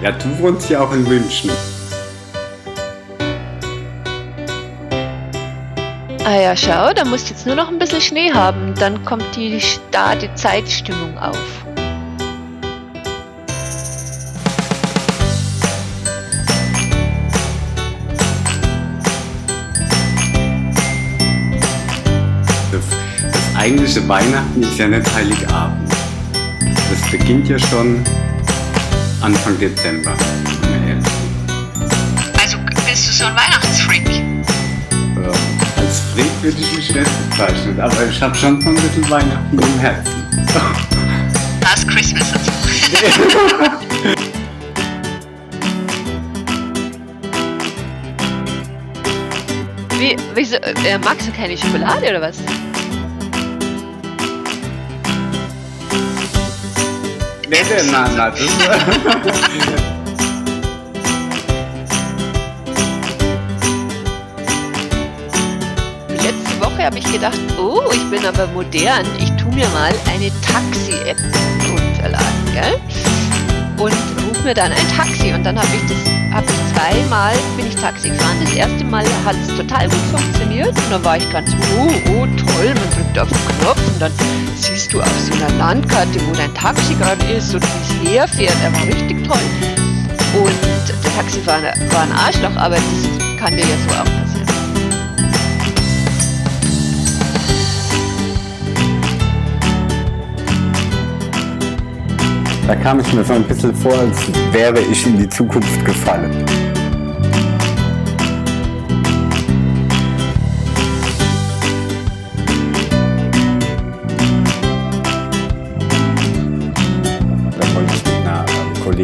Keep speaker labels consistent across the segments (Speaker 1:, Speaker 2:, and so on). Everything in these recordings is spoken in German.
Speaker 1: Ja, du wohnst ja auch in München.
Speaker 2: Ah ja, schau, da musst du jetzt nur noch ein bisschen Schnee haben. Dann kommt die starke Zeitstimmung auf.
Speaker 1: Das, das eigentliche Weihnachten ist ja nicht Heiligabend. Das beginnt ja schon Anfang Dezember.
Speaker 2: Also bist du so ein Weihnachtsfreak?
Speaker 1: Äh, als Freak würde ich mich nicht bezeichnen, aber ich habe schon so ein bisschen Weihnachten im Herzen.
Speaker 2: Last Christmas dazu. Wie, wieso, äh, magst du keine Schokolade oder was?
Speaker 1: Nein, nein, das
Speaker 2: Letzte Woche habe ich gedacht, oh, ich bin aber modern. Ich tue mir mal eine Taxi-App runterladen, gell? Und rufe mir dann ein Taxi. Und dann habe ich das, habe ich zweimal bin ich Taxi gefahren. Das erste Mal hat es total gut funktioniert. Und dann war ich ganz, oh, oh, toll. Man drückt auf den Knopf und dann siehst du auf so einer Landkarte, wo dein Taxi gerade ist und wie es herfährt. Er war richtig toll. Und der Taxifahrer war ein Arschloch, aber das kann dir ja so auch passieren.
Speaker 1: Da kam ich mir so ein bisschen vor, als wäre ich in die Zukunft gefallen.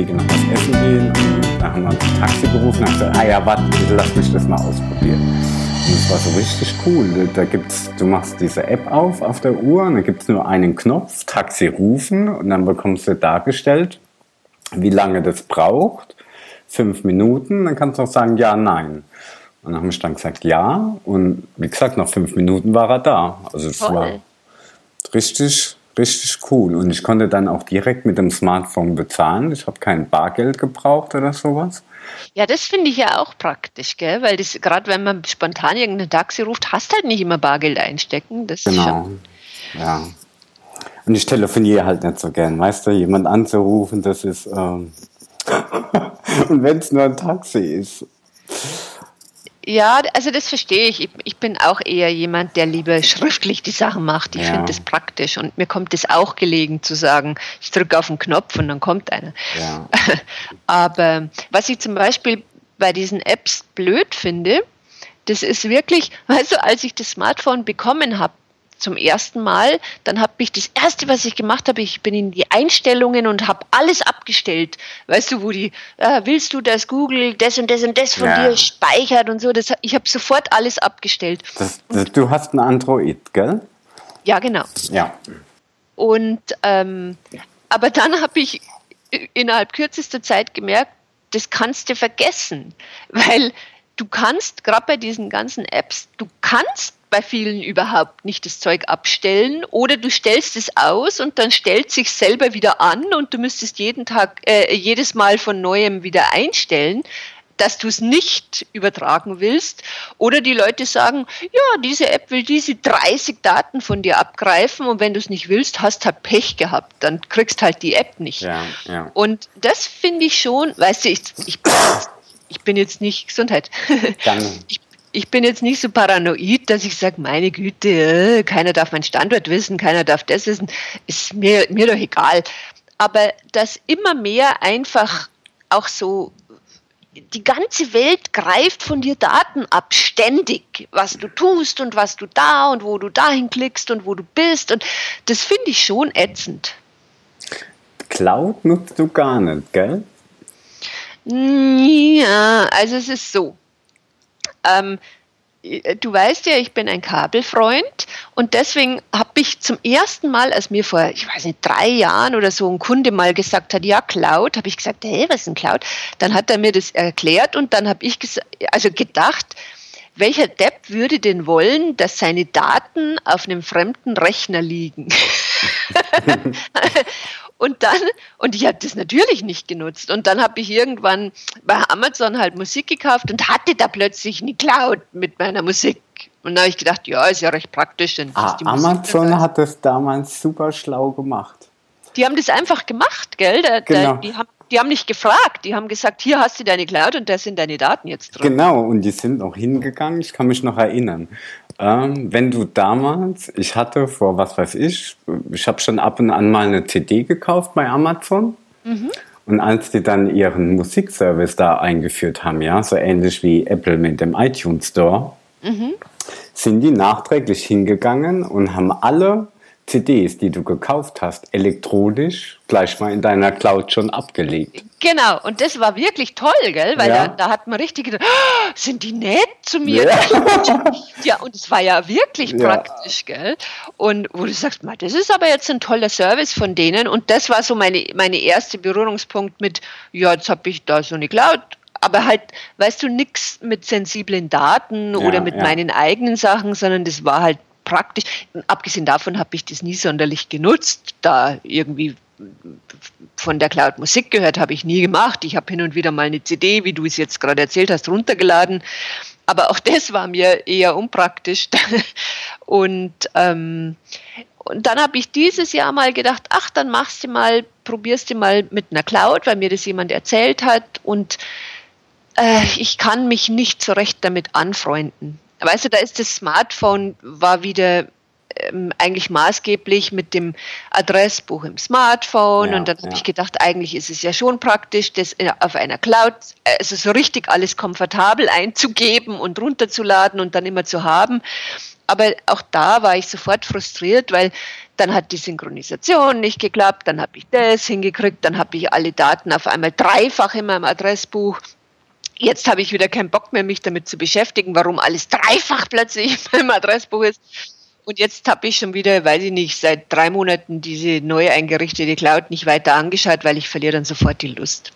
Speaker 1: Kollegin noch was essen gehen da haben wir uns ein Taxi gerufen und haben gesagt, ah ja, warte, lass mich das mal ausprobieren. Und es war so richtig cool. Da gibt's, du machst diese App auf auf der Uhr und da gibt es nur einen Knopf, Taxi rufen und dann bekommst du dargestellt, wie lange das braucht. Fünf Minuten, dann kannst du auch sagen ja, nein. Und dann habe ich dann gesagt ja und wie gesagt, nach fünf Minuten war er da. Also es war richtig, richtig cool. Und ich konnte dann auch direkt mit dem Smartphone bezahlen. Ich habe kein Bargeld gebraucht oder sowas.
Speaker 2: Ja, das finde ich ja auch praktisch, gell? Weil das gerade wenn man spontan irgendein Taxi ruft, hast halt nicht immer Bargeld einstecken. Das
Speaker 1: Genau. Ja. Und ich telefoniere halt nicht so gern, weißt du, jemand anzurufen, das ist. Ähm Und wenn es nur ein Taxi ist.
Speaker 2: Ja, also das verstehe ich. ich. Bin auch eher jemand, der lieber schriftlich die Sachen macht. Ich
Speaker 1: Ja.
Speaker 2: finde das praktisch und mir kommt es auch gelegen zu sagen, ich drücke auf den Knopf und dann kommt einer.
Speaker 1: Ja.
Speaker 2: Aber was ich zum Beispiel bei diesen Apps blöd finde, das ist wirklich, weißt du, als ich das Smartphone bekommen habe, zum ersten Mal, dann habe ich das erste, was ich gemacht habe, ich bin in die Einstellungen und habe alles abgestellt. Weißt du, wo die, äh, willst du, dass Google das und das und das von
Speaker 1: Ja.
Speaker 2: dir speichert und so, das, ich habe sofort alles abgestellt.
Speaker 1: Das, das, du hast ein Android, gell?
Speaker 2: Ja, genau.
Speaker 1: Ja.
Speaker 2: Und ähm, aber dann habe ich innerhalb kürzester Zeit gemerkt, das kannst du vergessen, weil du kannst gerade bei diesen ganzen Apps, du kannst bei vielen überhaupt nicht das Zeug abstellen oder du stellst es aus und dann stellt sich selber wieder an und du müsstest jeden Tag äh, jedes Mal von neuem wieder einstellen dass du es nicht übertragen willst. Oder die Leute sagen, ja, diese App will diese 30 Daten von dir abgreifen und wenn du es nicht willst, hast halt Pech gehabt. Dann kriegst halt die App nicht.
Speaker 1: Ja, ja.
Speaker 2: Und das finde ich schon, weißt du, ich, ich, bin jetzt, ich bin jetzt nicht, Gesundheit,
Speaker 1: Gerne.
Speaker 2: ich, ich bin jetzt nicht so paranoid, dass ich sage, meine Güte, äh, keiner darf meinen Standort wissen, keiner darf das wissen, ist mir, mir doch egal. Aber dass immer mehr einfach auch so die ganze Welt greift von dir Daten ab, ständig, was du tust und was du da und wo du dahin klickst und wo du bist. Und das finde ich schon ätzend.
Speaker 1: Cloud nutzt du gar nicht, gell?
Speaker 2: Ja, also es ist so. Ähm, du weißt ja, ich bin ein Kabelfreund und deswegen habe ich zum ersten Mal, als mir vor, ich weiß nicht, drei Jahren oder so ein Kunde mal gesagt hat, ja, Cloud, habe ich gesagt, hey, was ist ein Cloud? Dann hat er mir das erklärt und dann habe ich also gedacht, welcher Depp würde denn wollen, dass seine Daten auf einem fremden Rechner liegen? Und dann, und ich habe das natürlich nicht genutzt. Und dann habe ich irgendwann bei Amazon halt Musik gekauft und hatte da plötzlich eine Cloud mit meiner Musik. Und da habe ich gedacht, ja, ist ja recht praktisch.
Speaker 1: Ah, Amazon hat das damals super schlau gemacht.
Speaker 2: Die haben das einfach gemacht, gell? Da, genau. Da, die, haben, die haben nicht gefragt. Die haben gesagt, hier hast du deine Cloud und da sind deine Daten jetzt drin.
Speaker 1: Genau, und die sind auch hingegangen. Ich kann mich noch erinnern. Ähm, wenn du damals, ich hatte vor, was weiß ich, ich habe schon ab und an mal eine CD gekauft bei Amazon. Mhm. Und als die dann ihren Musikservice da eingeführt haben, ja, so ähnlich wie Apple mit dem iTunes Store, mhm. sind die nachträglich hingegangen und haben alle CDs, die du gekauft hast, elektronisch gleich mal in deiner Cloud schon abgelegt.
Speaker 2: Genau, und das war wirklich toll, gell? Weil ja. da, da, hat man richtig gedacht, oh, sind die nett zu mir? Ja, ja und es war ja wirklich ja. praktisch, gell? Und wo du sagst, das ist aber jetzt ein toller Service von denen. Und das war so meine, meine erste Berührungspunkt mit, ja, jetzt habe ich da so eine Cloud aber halt, weißt du, nichts mit sensiblen Daten ja, oder mit ja. meinen eigenen Sachen, sondern das war halt praktisch. Abgesehen davon habe ich das nie sonderlich genutzt, da irgendwie von der Cloud Musik gehört habe ich nie gemacht. Ich habe hin und wieder mal eine CD, wie du es jetzt gerade erzählt hast, runtergeladen. Aber auch das war mir eher unpraktisch. und, ähm, und dann habe ich dieses Jahr mal gedacht, ach, dann machst du mal, probierst du mal mit einer Cloud, weil mir das jemand erzählt hat. Und äh, ich kann mich nicht so recht damit anfreunden. Weißt du, da ist das Smartphone, war wieder ähm, eigentlich maßgeblich mit dem Adressbuch im Smartphone ja, und dann habe ja. ich gedacht, eigentlich ist es ja schon praktisch, das auf einer Cloud, also so richtig alles komfortabel einzugeben und runterzuladen und dann immer zu haben. Aber auch da war ich sofort frustriert, weil dann hat die Synchronisation nicht geklappt, dann habe ich das hingekriegt, dann habe ich alle Daten auf einmal dreifach in meinem Adressbuch Jetzt habe ich wieder keinen Bock mehr, mich damit zu beschäftigen, warum alles dreifach plötzlich in meinem Adressbuch ist. Und jetzt habe ich schon wieder, weiß ich nicht, seit drei Monaten diese neu eingerichtete Cloud nicht weiter angeschaut, weil ich verliere dann sofort die Lust.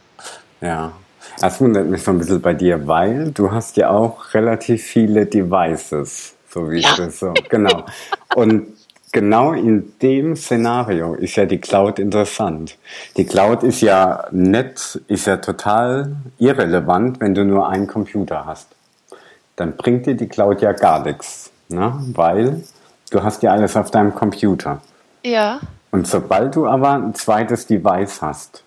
Speaker 1: Ja, das wundert mich so ein bisschen bei dir, weil du hast ja auch relativ viele Devices, so wie ja. ich das so, genau. Und genau in dem Szenario ist ja die Cloud interessant. Die Cloud ist ja nett, ist ja total irrelevant, wenn du nur einen Computer hast. Dann bringt dir die Cloud ja gar nichts, ne? weil du hast ja alles auf deinem Computer.
Speaker 2: Ja.
Speaker 1: Und sobald du aber ein zweites Device hast,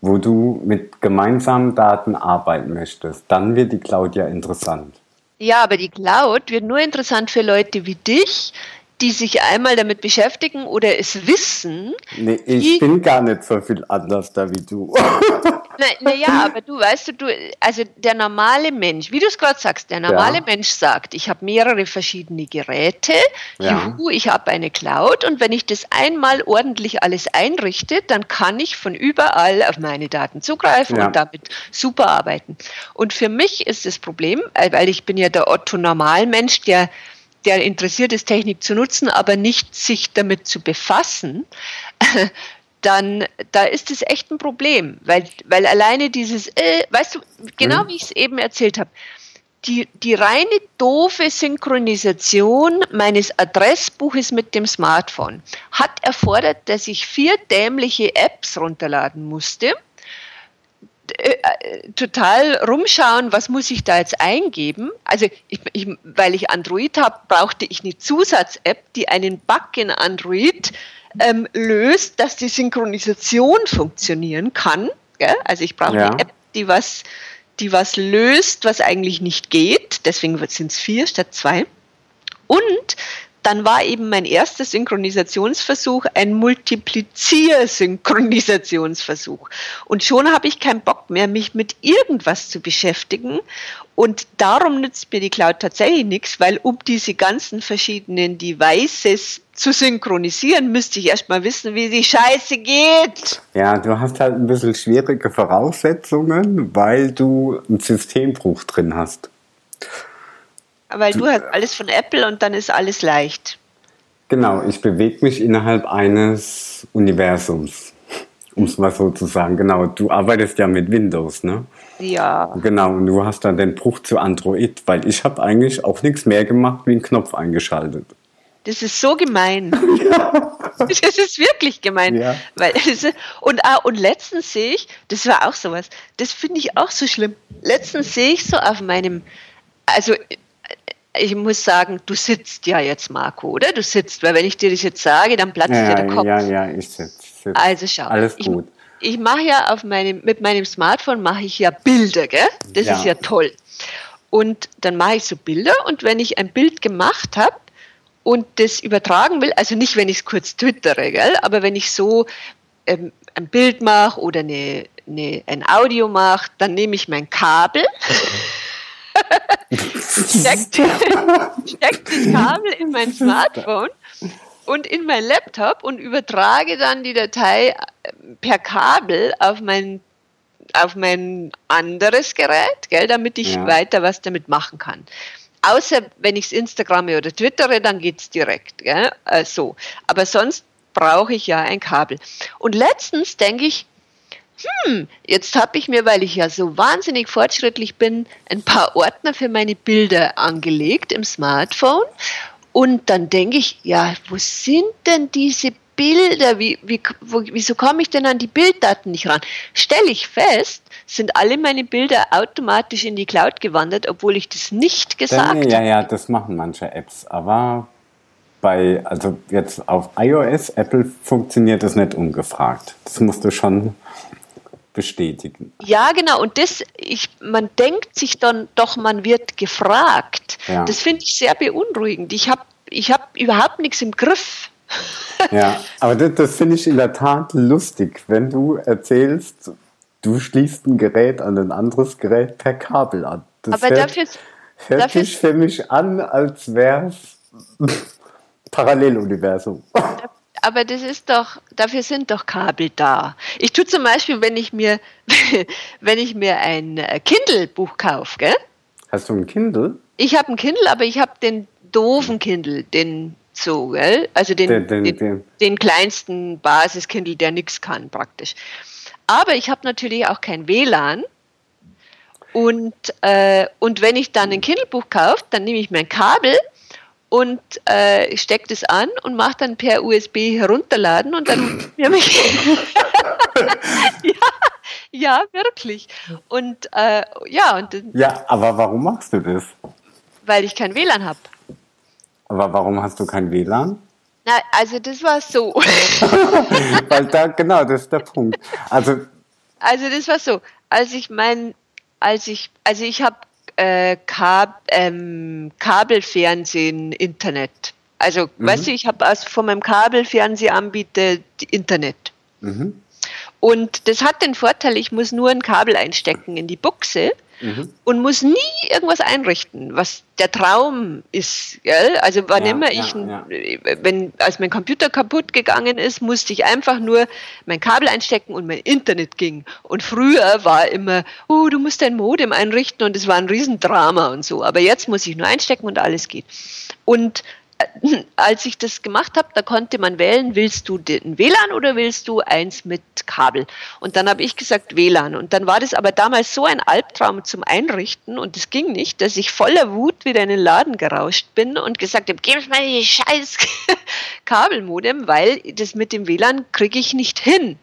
Speaker 1: wo du mit gemeinsamen Daten arbeiten möchtest, dann wird die Cloud ja interessant.
Speaker 2: Ja, aber die Cloud wird nur interessant für Leute wie dich, die sich einmal damit beschäftigen oder es wissen.
Speaker 1: Nee, ich bin gar nicht so viel anders da wie du.
Speaker 2: Naja, na aber du weißt du, du, also der normale Mensch, wie du es gerade sagst, der normale ja. Mensch sagt, ich habe mehrere verschiedene Geräte, ja. juhu, ich habe eine Cloud und wenn ich das einmal ordentlich alles einrichte, dann kann ich von überall auf meine Daten zugreifen ja. und damit super arbeiten. Und für mich ist das Problem, weil ich bin ja der Otto Normalmensch, der der interessiert ist, Technik zu nutzen, aber nicht sich damit zu befassen, dann da ist es echt ein Problem, weil, weil alleine dieses, äh, weißt du, genau mhm. wie ich es eben erzählt habe, die, die reine doofe Synchronisation meines Adressbuches mit dem Smartphone hat erfordert, dass ich vier dämliche Apps runterladen musste äh, total rumschauen, was muss ich da jetzt eingeben. Also ich, ich, weil ich Android habe, brauchte ich eine Zusatz-App, die einen Bug in Android ähm, löst, dass die Synchronisation funktionieren kann. Gell? Also ich brauche ja. eine App, die was, die was löst, was eigentlich nicht geht. Deswegen sind es vier statt zwei. Und dann war eben mein erster Synchronisationsversuch ein Multiplizier-Synchronisationsversuch. Und schon habe ich keinen Bock mehr, mich mit irgendwas zu beschäftigen. Und darum nützt mir die Cloud tatsächlich nichts, weil um diese ganzen verschiedenen Devices zu synchronisieren, müsste ich erstmal wissen, wie die Scheiße geht.
Speaker 1: Ja, du hast halt ein bisschen schwierige Voraussetzungen, weil du einen Systembruch drin hast.
Speaker 2: Weil du hast alles von Apple und dann ist alles leicht.
Speaker 1: Genau, ich bewege mich innerhalb eines Universums, um es mal so zu sagen. Genau, du arbeitest ja mit Windows, ne?
Speaker 2: Ja.
Speaker 1: Genau, und du hast dann den Bruch zu Android, weil ich habe eigentlich auch nichts mehr gemacht, wie einen Knopf eingeschaltet.
Speaker 2: Das ist so gemein. Das ist wirklich gemein.
Speaker 1: Ja.
Speaker 2: Weil und, ah, und letztens sehe ich, das war auch sowas, das finde ich auch so schlimm. Letztens sehe ich so auf meinem, also ich muss sagen, du sitzt ja jetzt, Marco, oder? Du sitzt, weil wenn ich dir das jetzt sage, dann platzt
Speaker 1: Ja,
Speaker 2: dir der Kopf.
Speaker 1: ja, ja, ich sitze. Sitz.
Speaker 2: Also schau.
Speaker 1: Alles
Speaker 2: ich,
Speaker 1: gut.
Speaker 2: Ich mache ja auf meinem, mit meinem Smartphone mache ich ja Bilder, gell? Das
Speaker 1: Ja.
Speaker 2: ist ja toll. Und dann mache ich so Bilder und wenn ich ein Bild gemacht habe und das übertragen will, also nicht, wenn ich es kurz twittere, gell? aber wenn ich so ähm, ein Bild mache oder eine, eine, ein Audio mache, dann nehme ich mein Kabel, steck, steck das Kabel in mein Smartphone und in mein Laptop und übertrage dann die Datei äh, per Kabel auf mein auf mein anderes Gerät, gell, damit ich
Speaker 1: Ja.
Speaker 2: weiter was damit machen kann. Außer wenn ich es Instagramme oder twittere, dann geht es direkt. Gell? Äh, so. Aber sonst brauche ich ja ein Kabel. Und letztens denke ich, hm, jetzt habe ich mir, weil ich ja so wahnsinnig fortschrittlich bin, ein paar Ordner für meine Bilder angelegt im Smartphone. Und dann denke ich, ja, wo sind denn diese Bilder? Wie, wie, wo, wieso komme ich denn an die Bilddaten nicht ran? Stelle ich fest, sind alle meine Bilder automatisch in die Cloud gewandert, obwohl ich das nicht gesagt
Speaker 1: Ja,
Speaker 2: habe.
Speaker 1: ja, das machen manche Apps, aber bei, also jetzt auf iOS, Apple funktioniert das nicht ungefragt. Das musst du schon bestätigen.
Speaker 2: Ja, genau. Und das, ich, man denkt sich dann doch, man wird gefragt.
Speaker 1: Ja.
Speaker 2: Das finde ich sehr beunruhigend. Ich habe ich hab überhaupt nichts im Griff.
Speaker 1: Ja, aber das, das finde ich in der Tat lustig, wenn du erzählst, du schließt ein Gerät an ein anderes Gerät per Kabel an. Das
Speaker 2: Aber
Speaker 1: hört,
Speaker 2: dafür,
Speaker 1: hört
Speaker 2: dafür-
Speaker 1: sich für mich an, als wäre es Paralleluniversum.
Speaker 2: Aber das ist doch, dafür sind doch Kabel da. Ich tue zum Beispiel, wenn ich mir, wenn ich mir ein äh, Kindle-Buch kaufe, gell?
Speaker 1: Hast du ein Kindle?
Speaker 2: Ich habe ein Kindle, aber ich habe den doofen Kindle, den so, gell? Also den,
Speaker 1: Den- den-
Speaker 2: den,
Speaker 1: den-
Speaker 2: den kleinsten Basis-Kindle, der nichts kann praktisch. Aber ich habe natürlich auch kein WLAN. Und, äh, und wenn ich dann ein Kindle-Buch kaufe, dann nehme ich mein Kabel und äh, stecke das an und mache dann per USB herunterladen und dann ja, ja, wirklich. Und äh, ja, und
Speaker 1: Ja, aber warum machst du das?
Speaker 2: weil ich kein WLAN habe.
Speaker 1: Aber warum hast du kein WLAN?
Speaker 2: Na, also das war so.
Speaker 1: Weil da, genau, das ist der Punkt. Also,
Speaker 2: Also das war so, als ich mein, als ich, also ich habe äh, Kab, ähm, Kabelfernsehen, Internet. Also, weißt du, ich habe also von meinem Kabelfernsehanbieter Internet.
Speaker 1: mhm,
Speaker 2: Und das hat den Vorteil, ich muss nur ein Kabel einstecken in die Buchse
Speaker 1: mhm.
Speaker 2: und muss nie irgendwas einrichten, was der Traum ist. Gell? Also wann
Speaker 1: Ja,
Speaker 2: immer
Speaker 1: ja,
Speaker 2: ich,
Speaker 1: ja.
Speaker 2: wenn als mein Computer kaputt gegangen ist, musste ich einfach nur mein Kabel einstecken und mein Internet ging. Und früher war immer, oh, du musst dein Modem einrichten und es war ein Riesendrama und so. Aber jetzt muss ich nur einstecken und alles geht. Und als ich das gemacht habe, da konnte man wählen, willst du den WLAN oder willst du eins mit Kabel? Und dann habe ich gesagt WLAN. Und dann war das aber damals so ein Albtraum zum Einrichten und es ging nicht, dass ich voller Wut wieder in den Laden gerauscht bin und gesagt habe, gib mir die scheiß Kabelmodem, weil das mit dem WLAN kriege ich nicht hin.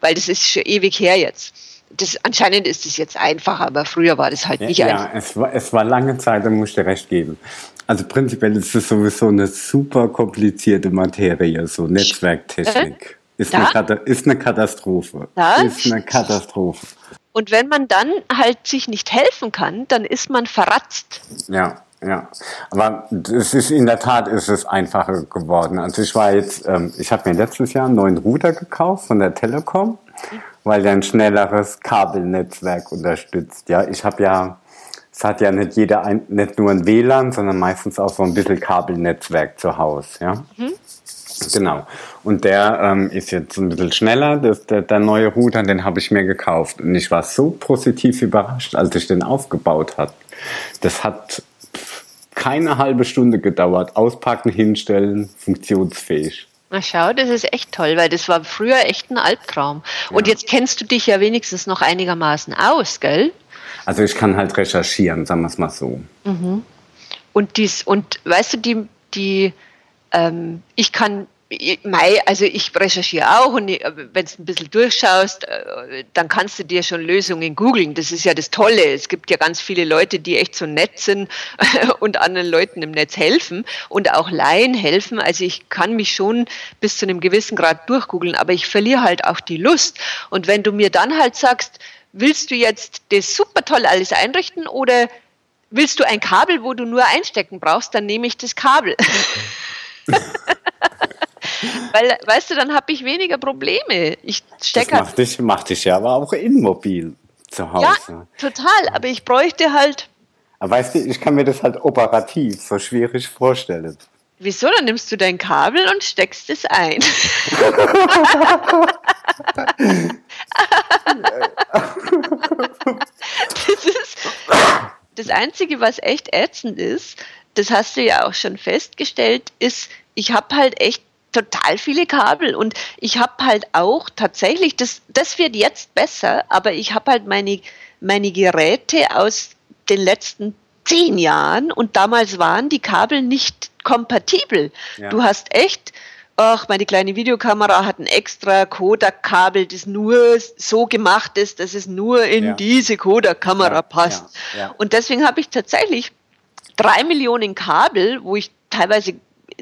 Speaker 2: Weil das ist schon ewig her jetzt. Das, anscheinend ist es jetzt einfacher, aber früher war das halt nicht
Speaker 1: ja,
Speaker 2: einfach.
Speaker 1: es war, es war lange Zeit, da muss ich dir recht geben. Also prinzipiell ist es sowieso eine super komplizierte Materie, so Netzwerktechnik. Ist,
Speaker 2: Ja?
Speaker 1: eine, ist eine Katastrophe.
Speaker 2: Ja?
Speaker 1: Ist eine Katastrophe.
Speaker 2: Und wenn man dann halt sich nicht helfen kann, dann ist man verratzt.
Speaker 1: Ja, ja. Aber es ist in der Tat ist es einfacher geworden. Also ich war jetzt, ähm, ich habe mir letztes Jahr einen neuen Router gekauft von der Telekom, weil der ein schnelleres Kabelnetzwerk unterstützt. Ja, ich habe ja, es hat ja nicht jeder ein, nicht nur ein WLAN, sondern meistens auch so ein bisschen Kabelnetzwerk zu Hause. Ja. Genau. Und der ähm, ist jetzt ein bisschen schneller. Das, der, der neue Router, den habe ich mir gekauft. Und ich war so positiv überrascht, als ich den aufgebaut habe. Das hat keine halbe Stunde gedauert. Auspacken, hinstellen, funktionsfähig.
Speaker 2: Na schau, das ist echt toll, weil das war früher echt ein Albtraum. Und
Speaker 1: Ja.
Speaker 2: jetzt kennst du dich ja wenigstens noch einigermaßen aus, gell?
Speaker 1: Also ich kann halt recherchieren, sagen wir es mal so.
Speaker 2: Und dies, und weißt du, die, die, ähm, ich kann Mei, also ich recherchiere auch und wenn du ein bisschen durchschaust, äh, dann kannst du dir schon Lösungen googeln. Das ist ja das Tolle. Es gibt ja ganz viele Leute, die echt so nett sind und anderen Leuten im Netz helfen und auch Laien helfen. Also ich kann mich schon bis zu einem gewissen Grad durchgoogeln, aber ich verliere halt auch die Lust. Und wenn du mir dann halt sagst, willst du jetzt das super toll alles einrichten oder willst du ein Kabel, wo du nur einstecken brauchst, dann nehme ich das Kabel. Weil, weißt du, dann habe ich weniger Probleme. Ich stecke
Speaker 1: das macht dich, macht dich ja aber auch immobil zu Hause.
Speaker 2: Ja, total. Aber ich bräuchte halt.
Speaker 1: Aber weißt du, ich kann mir das halt operativ so schwierig vorstellen.
Speaker 2: Wieso? Dann nimmst du dein Kabel und steckst es ein. das ist das Einzige, was echt ätzend ist, das hast du ja auch schon festgestellt, ist, ich habe halt echt total viele Kabel und ich habe halt auch tatsächlich, das, das wird jetzt besser, aber ich habe halt meine, meine Geräte aus den letzten zehn Jahren und damals waren die Kabel nicht kompatibel. Ja. Du hast echt, ach, meine kleine Videokamera hat ein extra Kodak-Kabel, das nur so gemacht ist, dass es nur in ja. diese Kodak-Kamera ja, passt. Und deswegen habe ich tatsächlich drei Millionen Kabel, wo ich teilweise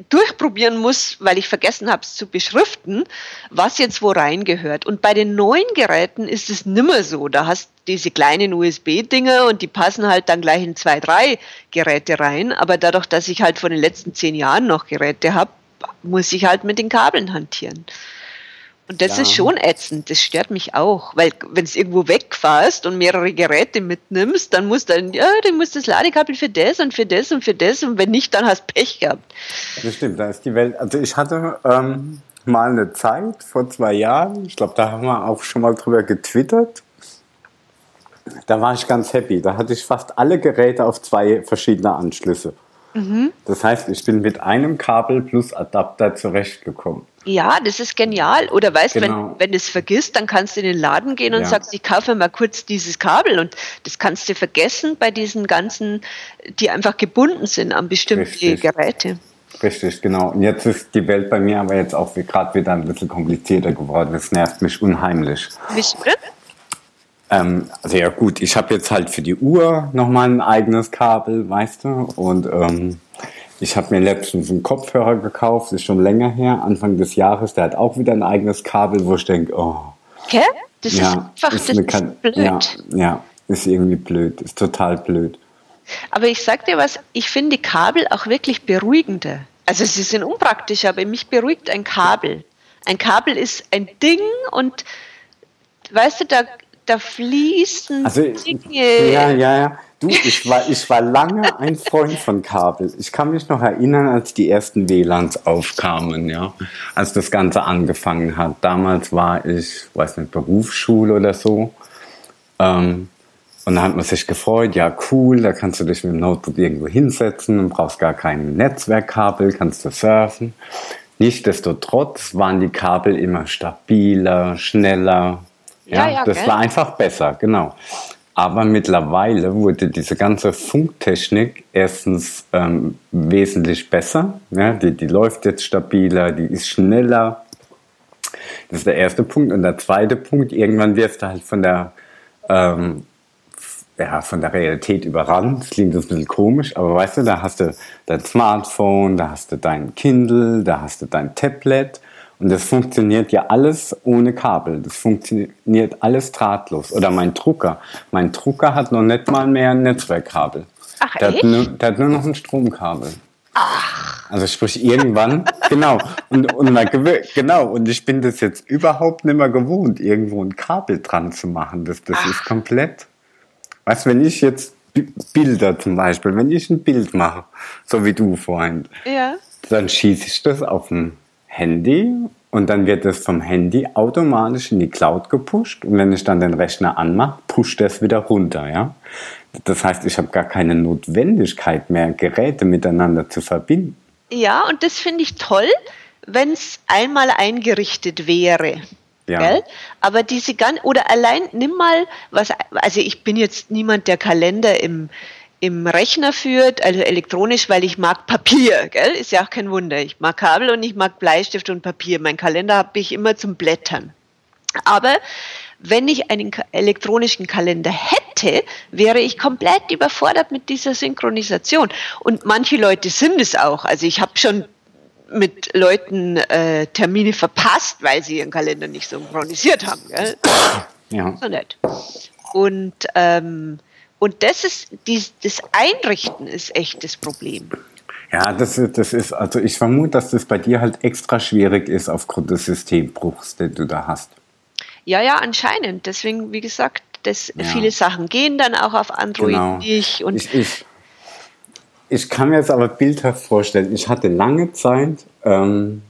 Speaker 2: durchprobieren muss, weil ich vergessen habe es zu beschriften, was jetzt wo reingehört. Und bei den neuen Geräten ist es nimmer so. Da hast diese kleinen USB-Dinger und die passen halt dann gleich in zwei, drei Geräte rein. Aber dadurch, dass ich halt von den letzten zehn Jahren noch Geräte habe, muss ich halt mit den Kabeln hantieren. Und das ja. ist schon ätzend, das stört mich auch, weil wenn es irgendwo wegfährst und mehrere Geräte mitnimmst, dann musst du dann, ja, dann musst das Ladekabel für das und für das und für das und wenn nicht, dann hast du Pech gehabt.
Speaker 1: Das stimmt, da ist die Welt, also ich hatte ähm, mal eine Zeit vor zwei Jahren, ich glaube, da haben wir auch schon mal drüber getwittert, da war ich ganz happy, da hatte ich fast alle Geräte auf zwei verschiedene Anschlüsse. Mhm. Das heißt, ich bin mit einem Kabel plus Adapter zurechtgekommen.
Speaker 2: Ja, das ist genial. Oder weißt, genau. wenn, wenn du es vergisst, dann kannst du in den Laden gehen und ja. sagst, ich kaufe mal kurz dieses Kabel. Und das kannst du vergessen bei diesen ganzen, die einfach gebunden sind an bestimmte Richtig. Geräte.
Speaker 1: Richtig, genau. Und jetzt ist die Welt bei mir aber jetzt auch gerade wieder ein bisschen komplizierter geworden. Das nervt mich unheimlich. Du ähm, also ja gut, ich habe jetzt halt für die Uhr nochmal ein eigenes Kabel, weißt du, und ähm, ich habe mir letztens einen Kopfhörer gekauft, ist schon länger her, Anfang des Jahres, der hat auch wieder ein eigenes Kabel, wo ich denke, oh.
Speaker 2: Hä? Das ja, ist einfach ist das ist blöd.
Speaker 1: Ja, ja, ist irgendwie blöd, ist total blöd.
Speaker 2: Aber ich sag dir was, ich finde Kabel auch wirklich beruhigender. Also sie sind unpraktisch, aber mich beruhigt ein Kabel. Ein Kabel ist ein Ding und weißt du, da da fließen
Speaker 1: also, Dinge. Ja, ja, ja. Du, ich war, ich war lange ein Freund von Kabel. Ich kann mich noch erinnern, als die ersten WLANs aufkamen, ja. Als das Ganze angefangen hat. Damals war ich, weiß nicht, Berufsschule oder so. Ähm, und da hat man sich gefreut, ja cool, da kannst du dich mit dem Notebook irgendwo hinsetzen und brauchst gar kein Netzwerkkabel, kannst du surfen. Nichtsdestotrotz waren die Kabel immer stabiler, schneller, ja, ja das gell? war einfach besser, genau. Aber mittlerweile wurde diese ganze Funktechnik erstens ähm, wesentlich besser. Ja, die, die läuft jetzt stabiler, die ist schneller. Das ist der erste Punkt. Und der zweite Punkt, irgendwann wirst du halt von der, ähm, ja, von der Realität überrannt. Das klingt ein bisschen komisch, aber weißt du, da hast du dein Smartphone, da hast du dein Kindle, da hast du dein Tablet und das funktioniert ja alles ohne Kabel. Das funktioniert alles drahtlos. Oder mein Drucker. Mein Drucker hat noch nicht mal mehr ein Netzwerkkabel. Ach, der, echt? Hat nur, der hat nur noch ein Stromkabel. Ach. Also sprich irgendwann, genau. Und, und man, genau. Und ich bin das jetzt überhaupt nicht mehr gewohnt, irgendwo ein Kabel dran zu machen. Das, das ist komplett. Weißt du, wenn ich jetzt Bilder zum Beispiel, wenn ich ein Bild mache, so wie du vorhin, ja. dann schieße ich das auf ein Handy und dann wird es vom Handy automatisch in die Cloud gepusht und wenn ich dann den Rechner anmache, pusht es wieder runter, ja. Das heißt, ich habe gar keine Notwendigkeit mehr, Geräte miteinander zu verbinden.
Speaker 2: Ja, und das finde ich toll, wenn es einmal eingerichtet wäre. Ja. Gell? Aber diese ganz, oder allein nimm mal was, also ich bin jetzt niemand, der Kalender im, im Rechner führt, also elektronisch, weil ich mag Papier, gell? ist ja auch kein Wunder. Ich mag Kabel und ich mag Bleistift und Papier. Mein Kalender habe ich immer zum Blättern. Aber wenn ich einen elektronischen Kalender hätte, wäre ich komplett überfordert mit dieser Synchronisation. Und manche Leute sind es auch. Also ich habe schon mit Leuten äh, Termine verpasst, weil sie ihren Kalender nicht synchronisiert haben. Gell? Ja. So nett. Und, ähm, und das ist, die, das Einrichten ist echt das Problem.
Speaker 1: Ja, das, das ist, also ich vermute, dass das bei dir halt extra schwierig ist aufgrund des Systembruchs, den du da hast.
Speaker 2: Ja, ja, anscheinend. Deswegen, wie gesagt, das, ja. viele Sachen gehen dann auch auf Android genau. nicht. Und
Speaker 1: ich, ich, ich kann mir jetzt aber bildhaft vorstellen, ich hatte lange Zeit ähm,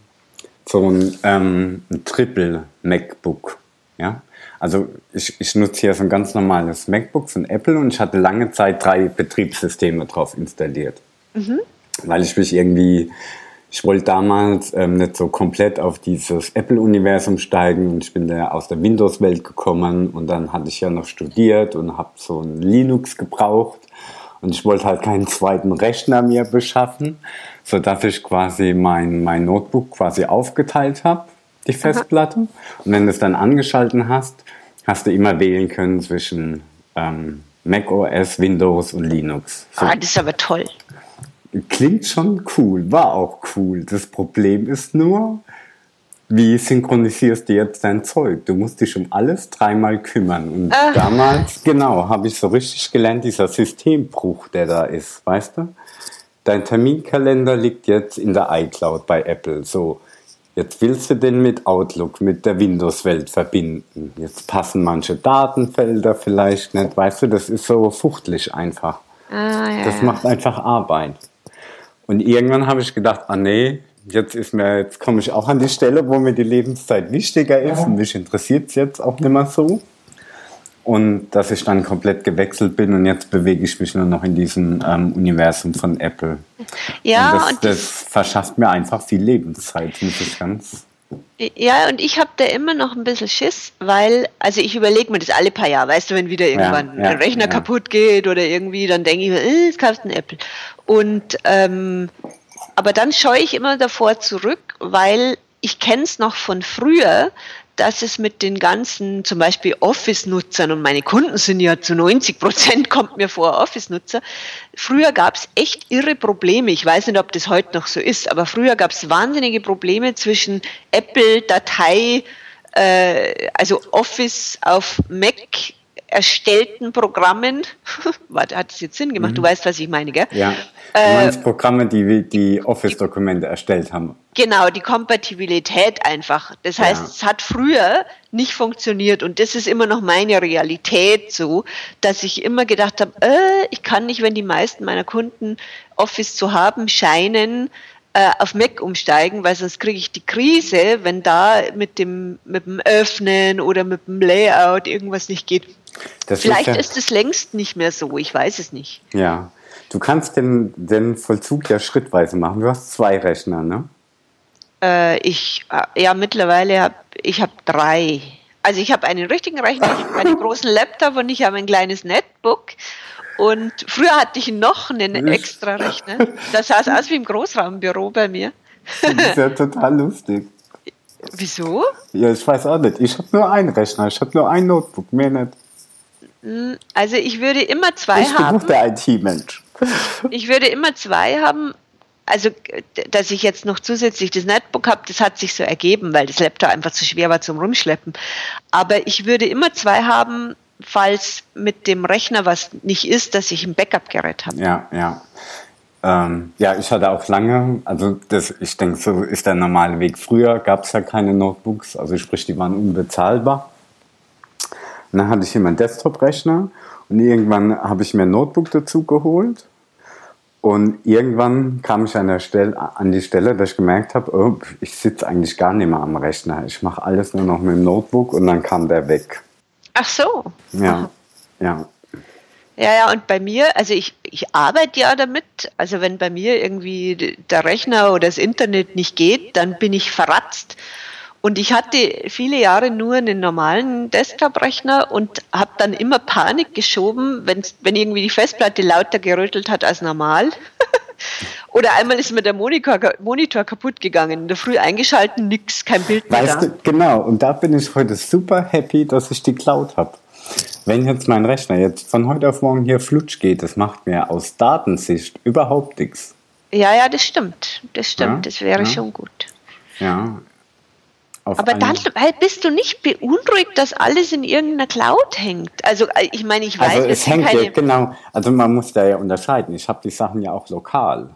Speaker 1: so ein, ähm, ein Triple MacBook. Ja? Also ich, ich nutze hier so ein ganz normales MacBook von Apple und ich hatte lange Zeit drei Betriebssysteme drauf installiert. Mhm. Weil ich mich irgendwie ich wollte damals ähm, nicht so komplett auf dieses Apple-Universum steigen und ich bin da aus der Windows-Welt gekommen und dann hatte ich ja noch studiert und habe so ein Linux gebraucht und ich wollte halt keinen zweiten Rechner mir beschaffen, sodass ich quasi mein, mein Notebook quasi aufgeteilt habe, die Festplatte. Aha. Und wenn du es dann angeschalten hast, hast du immer wählen können zwischen ähm, Mac OS, Windows und Linux.
Speaker 2: So. Ah, das ist aber toll.
Speaker 1: Klingt schon cool, war auch cool. Das Problem ist nur, wie synchronisierst du jetzt dein Zeug? Du musst dich um alles dreimal kümmern. Und Ach. damals, genau, habe ich so richtig gelernt, dieser Systembruch, der da ist, weißt du? Dein Terminkalender liegt jetzt in der iCloud bei Apple. So, jetzt willst du den mit Outlook, mit der Windows-Welt verbinden. Jetzt passen manche Datenfelder vielleicht nicht, weißt du, das ist so fuchtlich einfach. Ah, ja, das macht einfach Arbeit. Und irgendwann habe ich gedacht, ah nee, jetzt ist mir, jetzt komme ich auch an die Stelle, wo mir die Lebenszeit wichtiger ist und mich interessiert es jetzt auch nicht mehr so. Und dass ich dann komplett gewechselt bin und jetzt bewege ich mich nur noch in diesem ähm, Universum von Apple. Ja, und das, und das verschafft mir einfach viel Lebenszeit, muss ich ganz
Speaker 2: ja, und ich habe da immer noch ein bisschen Schiss, weil, also ich überlege mir das alle paar Jahre, weißt du, wenn wieder irgendwann ja, ja, ein Rechner ja. kaputt geht oder irgendwie, dann denke ich mir, äh, es kaufst ein Apple. Und, ähm, aber dann scheue ich immer davor zurück, weil ich kenne es noch von früher, dass es mit den ganzen, zum Beispiel Office-Nutzern, und meine Kunden sind ja zu 90 Prozent, kommt mir vor, Office-Nutzer, früher gab es echt irre Probleme. Ich weiß nicht, ob das heute noch so ist, aber früher gab es wahnsinnige Probleme zwischen Apple, Datei, äh, also Office auf Mac erstellten Programmen, warte, hat das jetzt Sinn gemacht? Mhm. Du weißt, was ich meine, gell?
Speaker 1: Ja. Du äh, meinst Programme, die die Office-Dokumente erstellt haben.
Speaker 2: Genau, die Kompatibilität einfach. Das heißt, ja. es hat früher nicht funktioniert und das ist immer noch meine Realität so, dass ich immer gedacht habe, äh, ich kann nicht, wenn die meisten meiner Kunden Office zu haben scheinen, äh, auf Mac umsteigen, weil sonst kriege ich die Krise, wenn da mit dem, mit dem Öffnen oder mit dem Layout irgendwas nicht geht. Das Vielleicht ist, ja, ist es längst nicht mehr so, ich weiß es nicht.
Speaker 1: Ja, du kannst den, den Vollzug ja schrittweise machen. Du hast zwei Rechner, ne?
Speaker 2: Äh, ich, äh, ja, mittlerweile habe ich hab drei. Also ich habe einen richtigen Rechner, ich habe einen großen Laptop und ich habe ein kleines Netbook. Und früher hatte ich noch einen extra Rechner. Das sah aus wie im Großraumbüro bei mir.
Speaker 1: Das ist ja total lustig.
Speaker 2: Wieso?
Speaker 1: Ja, ich weiß auch nicht. Ich habe nur einen Rechner, ich habe nur ein Notebook, mehr nicht.
Speaker 2: Hm, also ich würde immer zwei
Speaker 1: ich
Speaker 2: haben.
Speaker 1: Ich der IT-Mensch.
Speaker 2: Ich würde immer zwei haben. Also, dass ich jetzt noch zusätzlich das Netbook habe, das hat sich so ergeben, weil das Laptop einfach zu schwer war zum Rumschleppen. Aber ich würde immer zwei haben, falls mit dem Rechner was nicht ist, dass ich ein Backup-Gerät habe.
Speaker 1: Ja, ja. Ähm, ja, ich hatte auch lange, also das, ich denke, so ist der normale Weg. Früher gab es ja keine Notebooks, also sprich, die waren unbezahlbar. Und dann hatte ich hier meinen Desktop-Rechner und irgendwann habe ich mir ein Notebook dazu geholt. Und irgendwann kam ich an, der Stelle, an die Stelle, dass ich gemerkt habe, oh, ich sitze eigentlich gar nicht mehr am Rechner. Ich mache alles nur noch mit dem Notebook und dann kam der weg.
Speaker 2: Ach so.
Speaker 1: Ja, ja.
Speaker 2: Ja, ja, und bei mir, also ich, ich arbeite ja damit, also wenn bei mir irgendwie der Rechner oder das Internet nicht geht, dann bin ich verratzt. Und ich hatte viele Jahre nur einen normalen Desktop-Rechner und habe dann immer Panik geschoben, wenn, wenn irgendwie die Festplatte lauter gerüttelt hat als normal. Oder einmal ist mir der Monitor, Monitor kaputt gegangen, in der Früh eingeschalten, nix, kein Bild
Speaker 1: mehr. Weißt da. du, genau, und da bin ich heute super happy, dass ich die Cloud habe. Wenn jetzt mein Rechner jetzt von heute auf morgen hier flutsch geht, das macht mir aus Datensicht überhaupt nichts.
Speaker 2: Ja, ja, das stimmt. Das stimmt. Ja, das wäre ja. schon gut.
Speaker 1: Ja,
Speaker 2: aber dann bist du nicht beunruhigt, dass alles in irgendeiner Cloud hängt. Also äh, ich meine, ich weiß,
Speaker 1: also es hängt ja genau. Also man muss da ja unterscheiden. Ich habe die Sachen ja auch lokal.